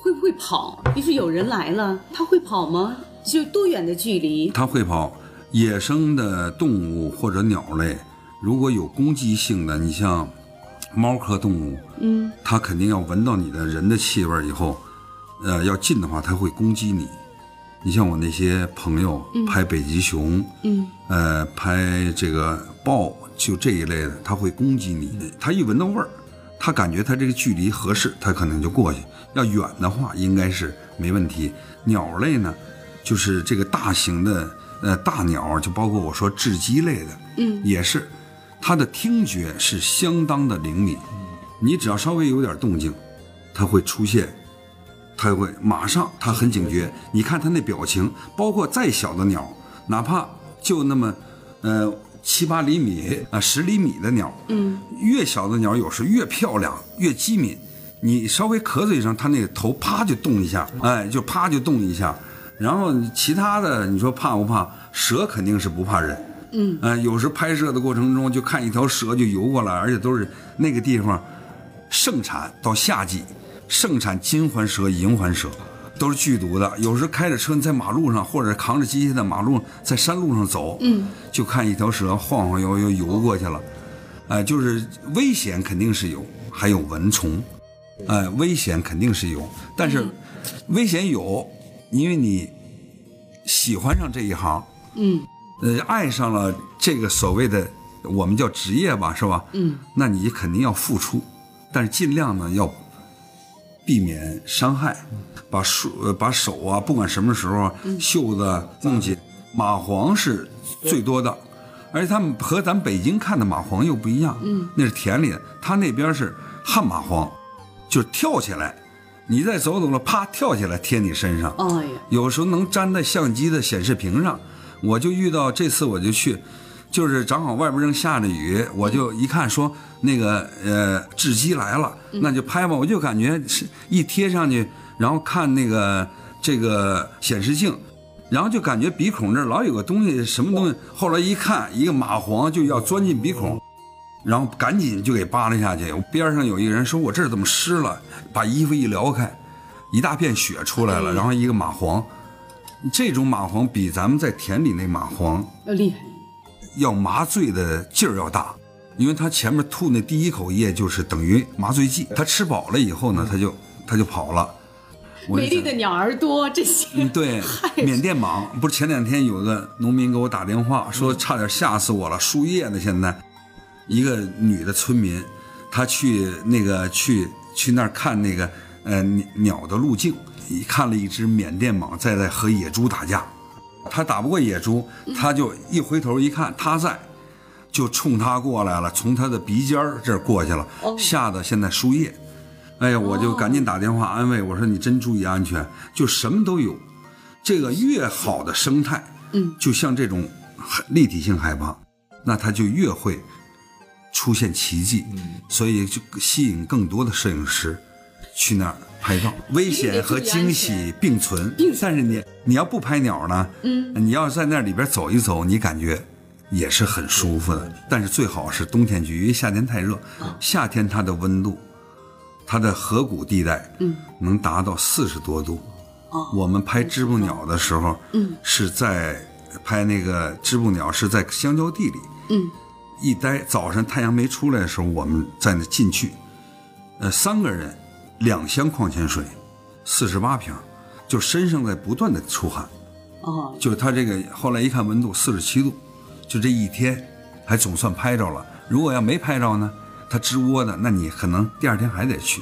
会不会跑？比如说有人来了，它会跑吗？就多远的距离？它会跑。野生的动物或者鸟类，如果有攻击性的，你像猫科动物，嗯，它肯定要闻到你的人的气味以后，呃，要近的话，它会攻击你。你像我那些朋友拍北极熊，嗯，呃，拍这个豹，就这一类的，它会攻击你。它一闻到味儿，它感觉它这个距离合适，它可能就过去。要远的话，应该是没问题。鸟类呢，就是这个大型的呃大鸟，就包括我说雉鸡类的，嗯，也是，它的听觉是相当的灵敏。你只要稍微有点动静，它会出现。它会马上，它很警觉。你看它那表情，包括再小的鸟，哪怕就那么，呃，七八厘米啊、十厘米的鸟，嗯，越小的鸟有时越漂亮，越机敏。你稍微咳嗽一声，它那个头啪就动一下，哎，就啪就动一下。然后其他的，你说怕不怕？蛇肯定是不怕人，嗯，呃，有时拍摄的过程中就看一条蛇就游过来，而且都是那个地方盛产到夏季。盛产金环蛇、银环蛇，都是剧毒的。有时开着车你在马路上，或者扛着机械在马路在山路上走，嗯，就看一条蛇晃晃悠悠游过去了，哎、就是危险肯定是有，还有蚊虫，哎、危险肯定是有，但是危险有，因为你喜欢上这一行，嗯。呃，爱上了这个所谓的我们叫职业吧，是吧？嗯，那你肯定要付出，但是尽量呢要避免伤害，把手呃把手啊，不管什么时候啊袖子弄紧。蚂蟥是最多的，而且他们和咱北京看的蚂蟥又不一样，嗯，那是田里的，他那边是旱蚂蟥，就是跳起来，你再走走了，啪跳起来贴你身上，哎呀，有时候能粘在相机的显示屏上。我就遇到这次我就去，就是正好外边正下着雨，我就一看说那个呃雉鸡来了，那就拍吧。我就感觉是一贴上去，然后看那个这个显示镜，然后就感觉鼻孔这儿老有个东西，什么东西。后来一看，一个蚂蟥就要钻进鼻孔。然后赶紧就给扒拉下去。边上有一个人说：“我这儿怎么湿了？”把衣服一撩开，一大片血出来了。然后一个蚂蟥这种蚂蟥比咱们在田里那蚂蟥要厉害。要麻醉的劲儿要大，因为他前面吐那第一口液就是等于麻醉剂，他吃饱了以后呢，他就他就跑了。美丽的鸟儿多，这些嗯，对，缅甸蟒不是前两天有个农民给我打电话说差点吓死我了，输液呢。现在一个女的村民，她去那个去去那儿看那个呃鸟鸟的路径，看了一只缅甸蟒在在和野猪打架，她打不过野猪，他就一回头一看他在。就冲他过来了，从他的鼻尖儿这儿过去了，吓得现在输液。哎呀，我就赶紧打电话安慰我说：“你真注意安全，就什么都有。这个越好的生态，嗯，就像这种海立体性海拔，那它就越会出现奇迹。所以就吸引更多的摄影师去那儿拍照。危险和惊喜并存，但是你你要不拍鸟呢，嗯，你要在那里边走一走，你感觉。也是很舒服的，但是最好是冬天去，因为夏天太热。夏天它的温度，它的河谷地带，嗯，能达到四十多度。哦。我们拍织布鸟的时候，嗯，是在拍那个织布鸟是在香蕉地里，嗯，一待早上太阳没出来的时候，我们在那进去，呃，三个人，两箱矿泉水，四十八瓶，就身上在不断的出汗。哦，就是他这个后来一看温度四十七度，就这一天还总算拍着了。如果要没拍着呢，它织窝的，那你可能第二天还得去，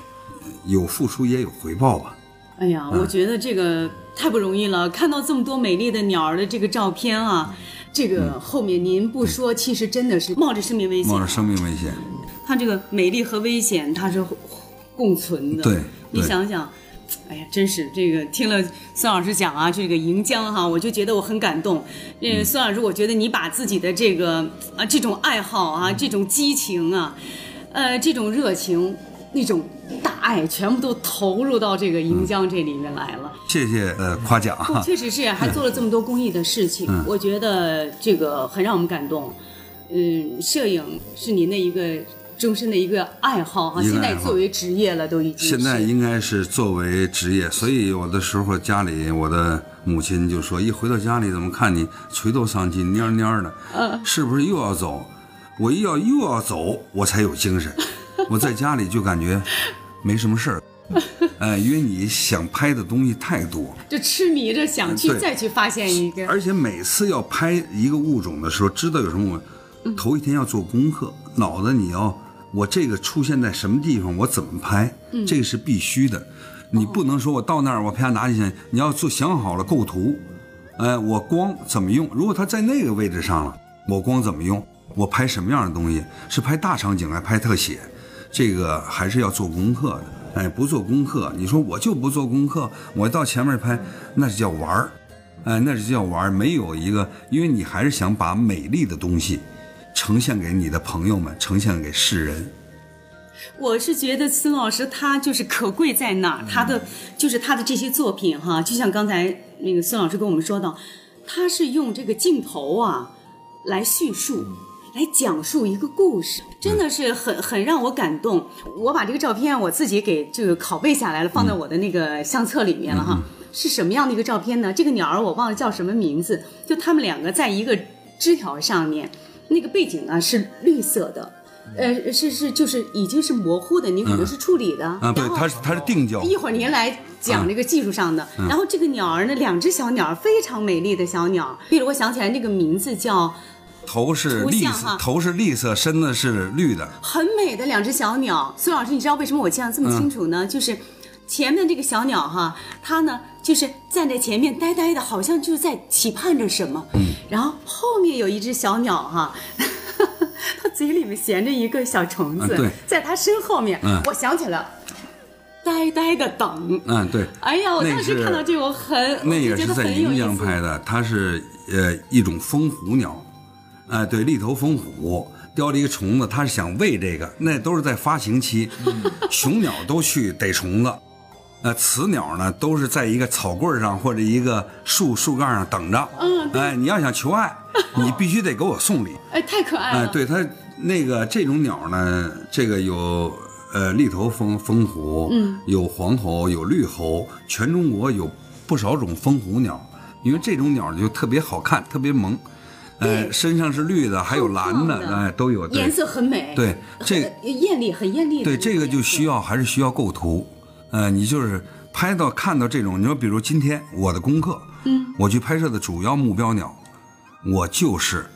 有付出也有回报吧。哎呀，我觉得这个太不容易了。看到这么多美丽的鸟儿的这个照片啊，这个后面您不说，其实真的是冒着生命危险。冒着生命危险，它这个美丽和危险它是共存的。对你想想，哎呀，真是这个听了孙老师讲啊，这个盈江哈，我就觉得我很感动。呃，孙老师，我觉得你把自己的这个啊这种爱好啊，这种激情啊，呃，这种热情，那种大爱，全部都投入到这个盈江这里面来了。谢谢呃夸奖啊，确实是，还做了这么多公益的事情，嗯我觉得这个很让我们感动。嗯，摄影是您的一个终身的一个爱好哈，现在作为职业了，都已经现在应该是作为职业，所以有的时候家里我的母亲就说，一回到家里怎么看你垂头丧气、蔫蔫的，嗯是不是又要走？我一要又要走，我才有精神。我在家里就感觉没什么事儿，哎，因为你想拍的东西太多，就痴迷着想去再去发现一个。而且每次要拍一个物种的时候，知道有什么，我头一天要做功课，脑子你要我这个出现在什么地方，我怎么拍，这个是必须的。你不能说我到那儿我啪拿起来，你要做想好了构图，哎，我光怎么用？如果它在那个位置上了，我光怎么用？我拍什么样的东西？是拍大场景还拍特写？这个还是要做功课的。哎，不做功课，你说我就不做功课，我到前面拍，那是叫玩儿。哎，那是叫玩儿，没有一个，因为你还是想把美丽的东西呈现给你的朋友们，呈现给世人。我是觉得孙老师他就是可贵在哪儿？他的就是他的这些作品哈，就像刚才那个孙老师跟我们说到，他是用这个镜头啊来叙述。来讲述一个故事，真的是很很让我感动。我把这个照片我自己给这个拷贝下来了，放在我的那个相册里面了哈。是什么样的一个照片呢？这个鸟儿我忘了叫什么名字，就他们两个在一个枝条上面，那个背景呢是绿色的，呃，是是就是已经是模糊的，你可能是处理的。啊，对它是它是定焦，一会儿您来讲这个技术上的。然后这个鸟儿呢，两只小鸟儿非常美丽的小鸟，比如我想起来那个名字叫头是绿色，头是绿色，身子是绿的。很美的两只小鸟。孙老师，你知道为什么我记得这么清楚呢？就是前面这个小鸟哈，它呢就是站在前面呆呆的，好像就是在期盼着什么。嗯。然后后面有一只小鸟哈。它嘴里面衔着一个小虫子，啊对在它身后面，嗯我想起了，呆呆的等。嗯，对，哎呀，我当时看到这个我很，那也是在盈很有意思。江拍的，它是呃一种蜂虎鸟，哎、对，立头蜂虎叼了一个虫子，它是想喂这个，那都是在发情期，雄鸟都去逮虫子，呃，雌鸟呢都是在一个草棍上或者一个树树干上等着，嗯对哎，你要想求爱，你必须得给我送礼，哎，太可爱了哎、了。对它那个这种鸟呢，这个有呃立头蜂蜂狐，嗯，有黄喉，有绿喉，全中国有不少种蜂虎鸟，因为这种鸟就特别好看，特别萌，呃，身上是绿的，还有蓝的哎，都有。颜色很美，对这个艳丽，很艳丽对，这个就需要还是需要构图，呃，你就是拍到看到这种，你说比如今天我的功课，嗯，我去拍摄的主要目标鸟，我就是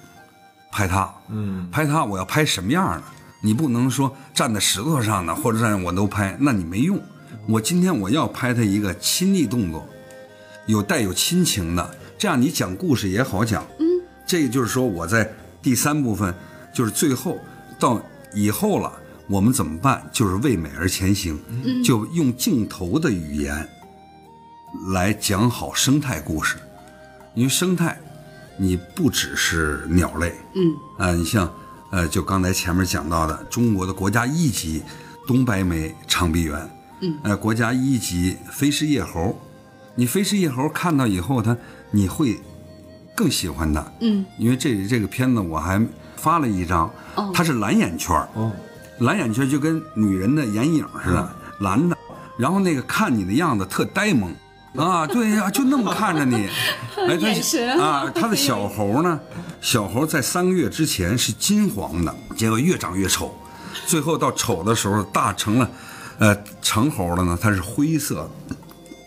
拍它，嗯，拍它我要拍什么样的？你不能说站在石头上的或者站在我都拍，那你没用。我今天我要拍它一个亲昵动作，有带有亲情的，这样你讲故事也好讲。嗯，这个就是说我在第三部分，就是最后到以后了，我们怎么办？就是为美而前行，就用镜头的语言来讲好生态故事，因为生态你不只是鸟类，嗯，啊，你像呃，就刚才前面讲到的中国的国家一级东白眉长臂猿，嗯，呃，国家一级飞狮叶猴，你飞狮叶猴看到以后，它你会更喜欢它，嗯，因为这这个片子我还发了一张，哦。它是蓝眼圈儿。哦，蓝眼圈就跟女人的眼影似的，蓝的，然后那个看你的样子特呆萌。啊，对呀，就那么看着你，哎，它眼神啊，他的小猴呢，小猴在三个月之前是金黄的，结果越长越丑，最后到丑的时候大成了，呃，成猴了呢，它是灰色的，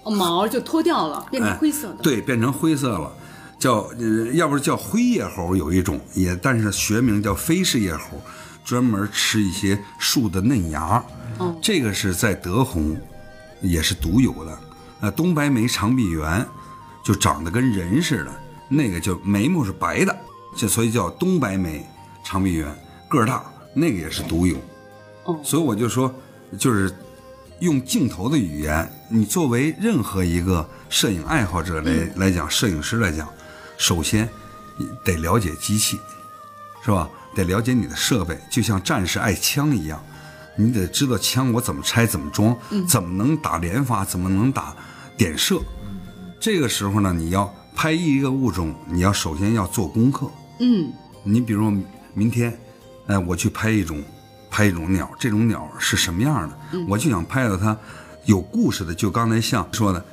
哦毛就脱掉了，变成哎灰色的。对，变成灰色了，叫呃，要不是叫灰叶猴有一种，也但是学名叫飞氏叶猴，专门吃一些树的嫩芽。哦这个是在德宏也是独有的。呃，东白眉长臂猿就长得跟人似的，那个就眉毛是白的，这所以叫东白眉长臂猿，个儿大，那个也是独有。哦所以我就说，就是用镜头的语言，你作为任何一个摄影爱好者来、来讲，摄影师来讲，首先你得了解机器，是吧？得了解你的设备，就像战士爱枪一样，你得知道枪我怎么拆、怎么装，怎么能打连发，怎么能打点射。这个时候呢，你要拍一个物种，你要首先要做功课。嗯你比如明天，哎，我去拍一种拍一种鸟，这种鸟是什么样的？我就想拍到它有故事的。就刚才像说的，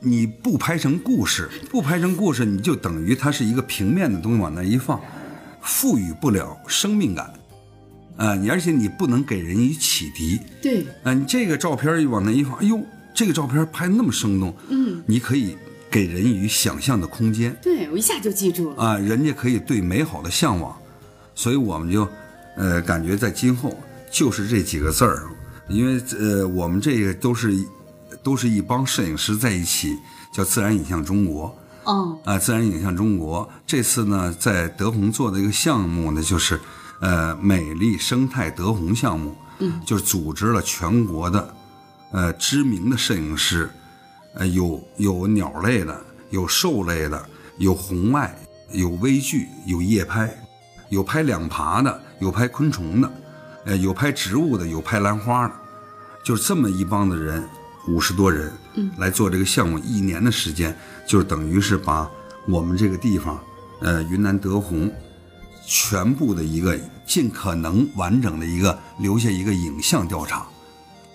你不拍成故事，不拍成故事，你就等于它是一个平面的东西往那一放，赋予不了生命感。啊、你而且你不能给人以启迪。对，啊，你这个照片一往那一放，哎呦，这个照片拍那么生动，嗯，你可以给人以想象的空间。对我一下就记住了。啊，人家可以对美好的向往，所以我们就，呃，感觉在今后就是这几个字儿，因为呃，我们这个都是都是一帮摄影师在一起，叫自然影像中国哦，啊，自然影像中国。这次呢，在德宏做的一个项目呢，就是呃美丽生态德宏项目，嗯，就是组织了全国的呃知名的摄影师，呃有有鸟类的，有兽类的，有红外，有微距，有夜拍，有拍两爬的，有拍昆虫的，呃有拍植物的，有拍兰花的，就是这么一帮的人，五十多人，来做这个项目，一年的时间，就等于是把我们这个地方，呃云南德宏。全部的一个尽可能完整的一个留下一个影像调查，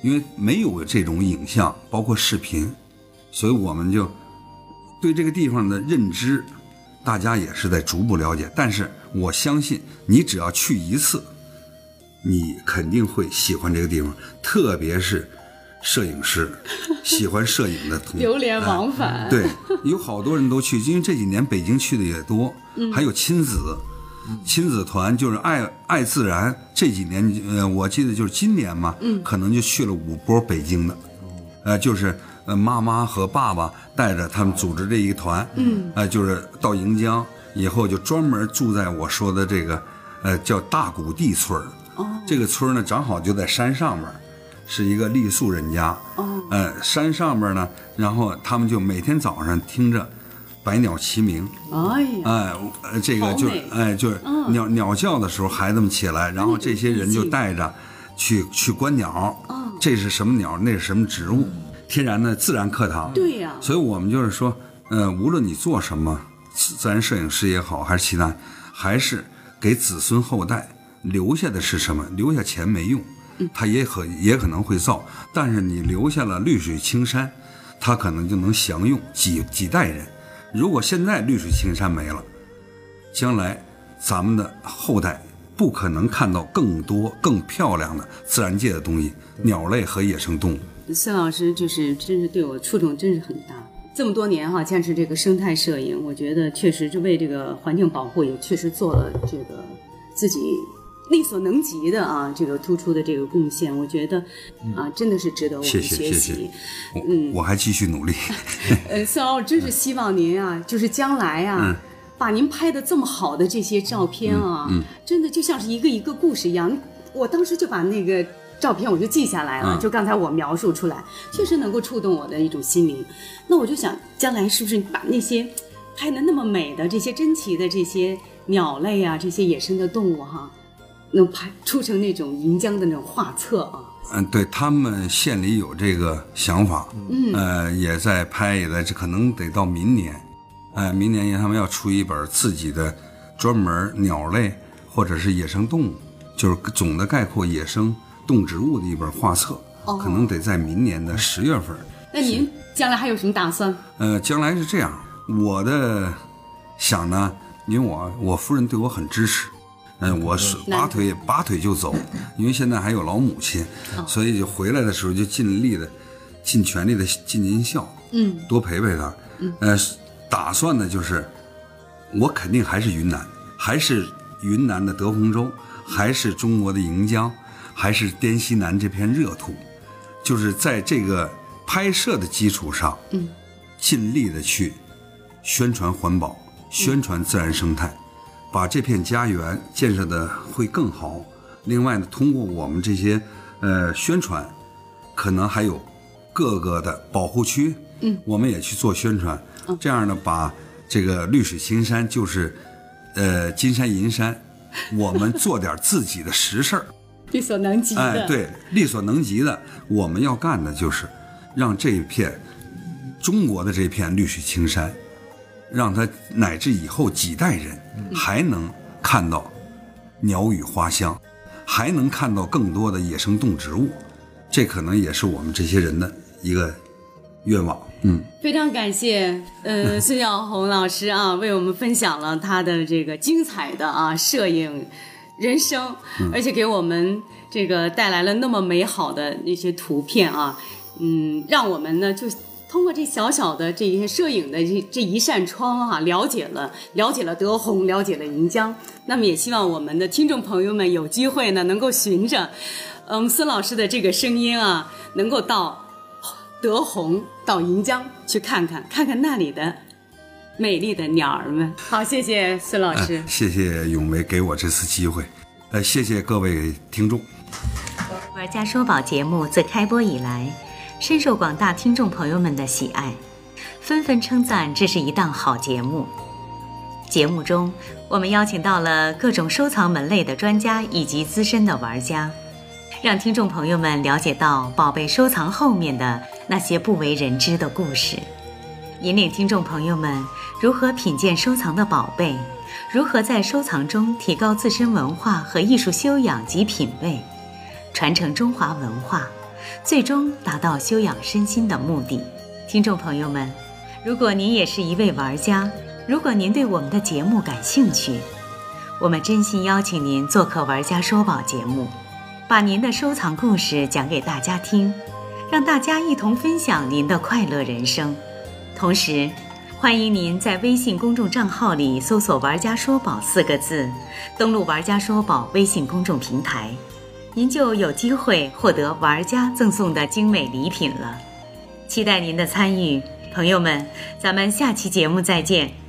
因为没有这种影像，包括视频，所以我们就对这个地方的认知，大家也是在逐步了解。但是我相信，你只要去一次，你肯定会喜欢这个地方，特别是摄影师喜欢摄影的同 流连忘返。对，有好多人都去，因为这几年北京去的也多，还有亲子，亲子团就是爱爱自然。这几年，呃，我记得就是今年嘛，可能就去了五波北京的，呃，就是呃妈妈和爸爸带着他们组织这一个团，嗯，呃，就是到盈江以后就专门住在我说的这个，呃，叫大谷地村儿。这个村儿呢，正好就在山上面儿，是一个傈僳人家。哦，呃，山上边呢，然后他们就每天早上听着百鸟齐鸣，哎呀，哎，呃，这个就哎，就是鸟鸟叫的时候，孩子们起来，然后这些人就带着去去观鸟。这是什么鸟？那是什么植物？天然的自然课堂。对呀所以我们就是说，呃，无论你做什么，自自然摄影师也好，还是其他，还是给子孙后代留下的是什么？留下钱没用，他也可也可能会造，但是你留下了绿水青山，它可能就能享用几几代人。如果现在绿水青山没了，将来咱们的后代不可能看到更多更漂亮的自然界的东西，鸟类和野生动物。孙老师就是真是对我触动真是很大。这么多年哈，坚持这个生态摄影，我觉得确实是为这个环境保护也确实做了这个自己力所能及的啊，这个突出的这个贡献。我觉得啊，真的是值得我们学习。谢谢谢谢。嗯，我还继续努力。呃，孙老师，真是希望您啊，就是将来啊，把您拍的这么好的这些照片啊，真的就像是一个一个故事一样。我当时就把那个。照片我就记下来了，就刚才我描述出来，确实能够触动我的一种心灵。那我就想，将来是不是把那些拍的那么美的这些珍奇的这些鸟类啊，这些野生的动物哈，能拍出成那种银江的那种画册啊？嗯，对他们县里有这个想法，嗯，呃，也在拍，也在这可能得到明年，哎，明年他们要出一本自己的专门鸟类或者是野生动物，就是总的概括野生。动植物的一本画册，哦可能得在明年的十月份。那您将来还有什么打算？呃，将来是这样，我的想呢，因为我我夫人对我很支持，嗯，我是拔腿拔腿就走，因为现在还有老母亲，所以就回来的时候就尽力的、尽全力的尽尽孝，嗯，多陪陪她。呃，打算呢就是，我肯定还是云南，还是云南的德宏州，还是中国的盈江。还是滇西南这片热土，就是在这个拍摄的基础上，嗯，尽力的去宣传环保、宣传自然生态，把这片家园建设的会更好。另外呢，通过我们这些呃宣传，可能还有各个的保护区，嗯，我们也去做宣传，这样呢，把这个绿水青山就是呃金山银山，我们做点自己的实事儿。力所能及的，哎，对，力所能及的，我们要干的就是，让这一片中国的这片绿水青山，让他乃至以后几代人还能看到鸟语花香，还能看到更多的野生动植物，这可能也是我们这些人的一个愿望。嗯，非常感谢，呃，孙晓红老师啊，为我们分享了他的这个精彩的啊摄影。人生，而且给我们这个带来了那么美好的那些图片啊，嗯，让我们呢就通过这小小的这些摄影的这这一扇窗哈，了解了了解了德宏，了解了盈江。那么也希望我们的听众朋友们有机会呢，能够循着嗯孙老师的这个声音啊，能够到德宏到盈江去看看，看看那里的。美丽的鸟儿们，好，谢谢孙老师，谢谢咏梅给我这次机会，呃，谢谢各位听众。玩家说宝节目自开播以来，深受广大听众朋友们的喜爱，纷纷称赞这是一档好节目。节目中，我们邀请到了各种收藏门类的专家以及资深的玩家，让听众朋友们了解到宝贝收藏后面的那些不为人知的故事，引领听众朋友们。如何品鉴收藏的宝贝？如何在收藏中提高自身文化和艺术修养及品味，传承中华文化，最终达到修养身心的目的？听众朋友们，如果您也是一位玩家，如果您对我们的节目感兴趣，我们真心邀请您做客《玩家说宝》节目，把您的收藏故事讲给大家听，让大家一同分享您的快乐人生，同时。欢迎您在微信公众账号里搜索“玩家说宝”四个字，登录“玩家说宝”微信公众平台，您就有机会获得玩家赠送的精美礼品了。期待您的参与，朋友们，咱们下期节目再见。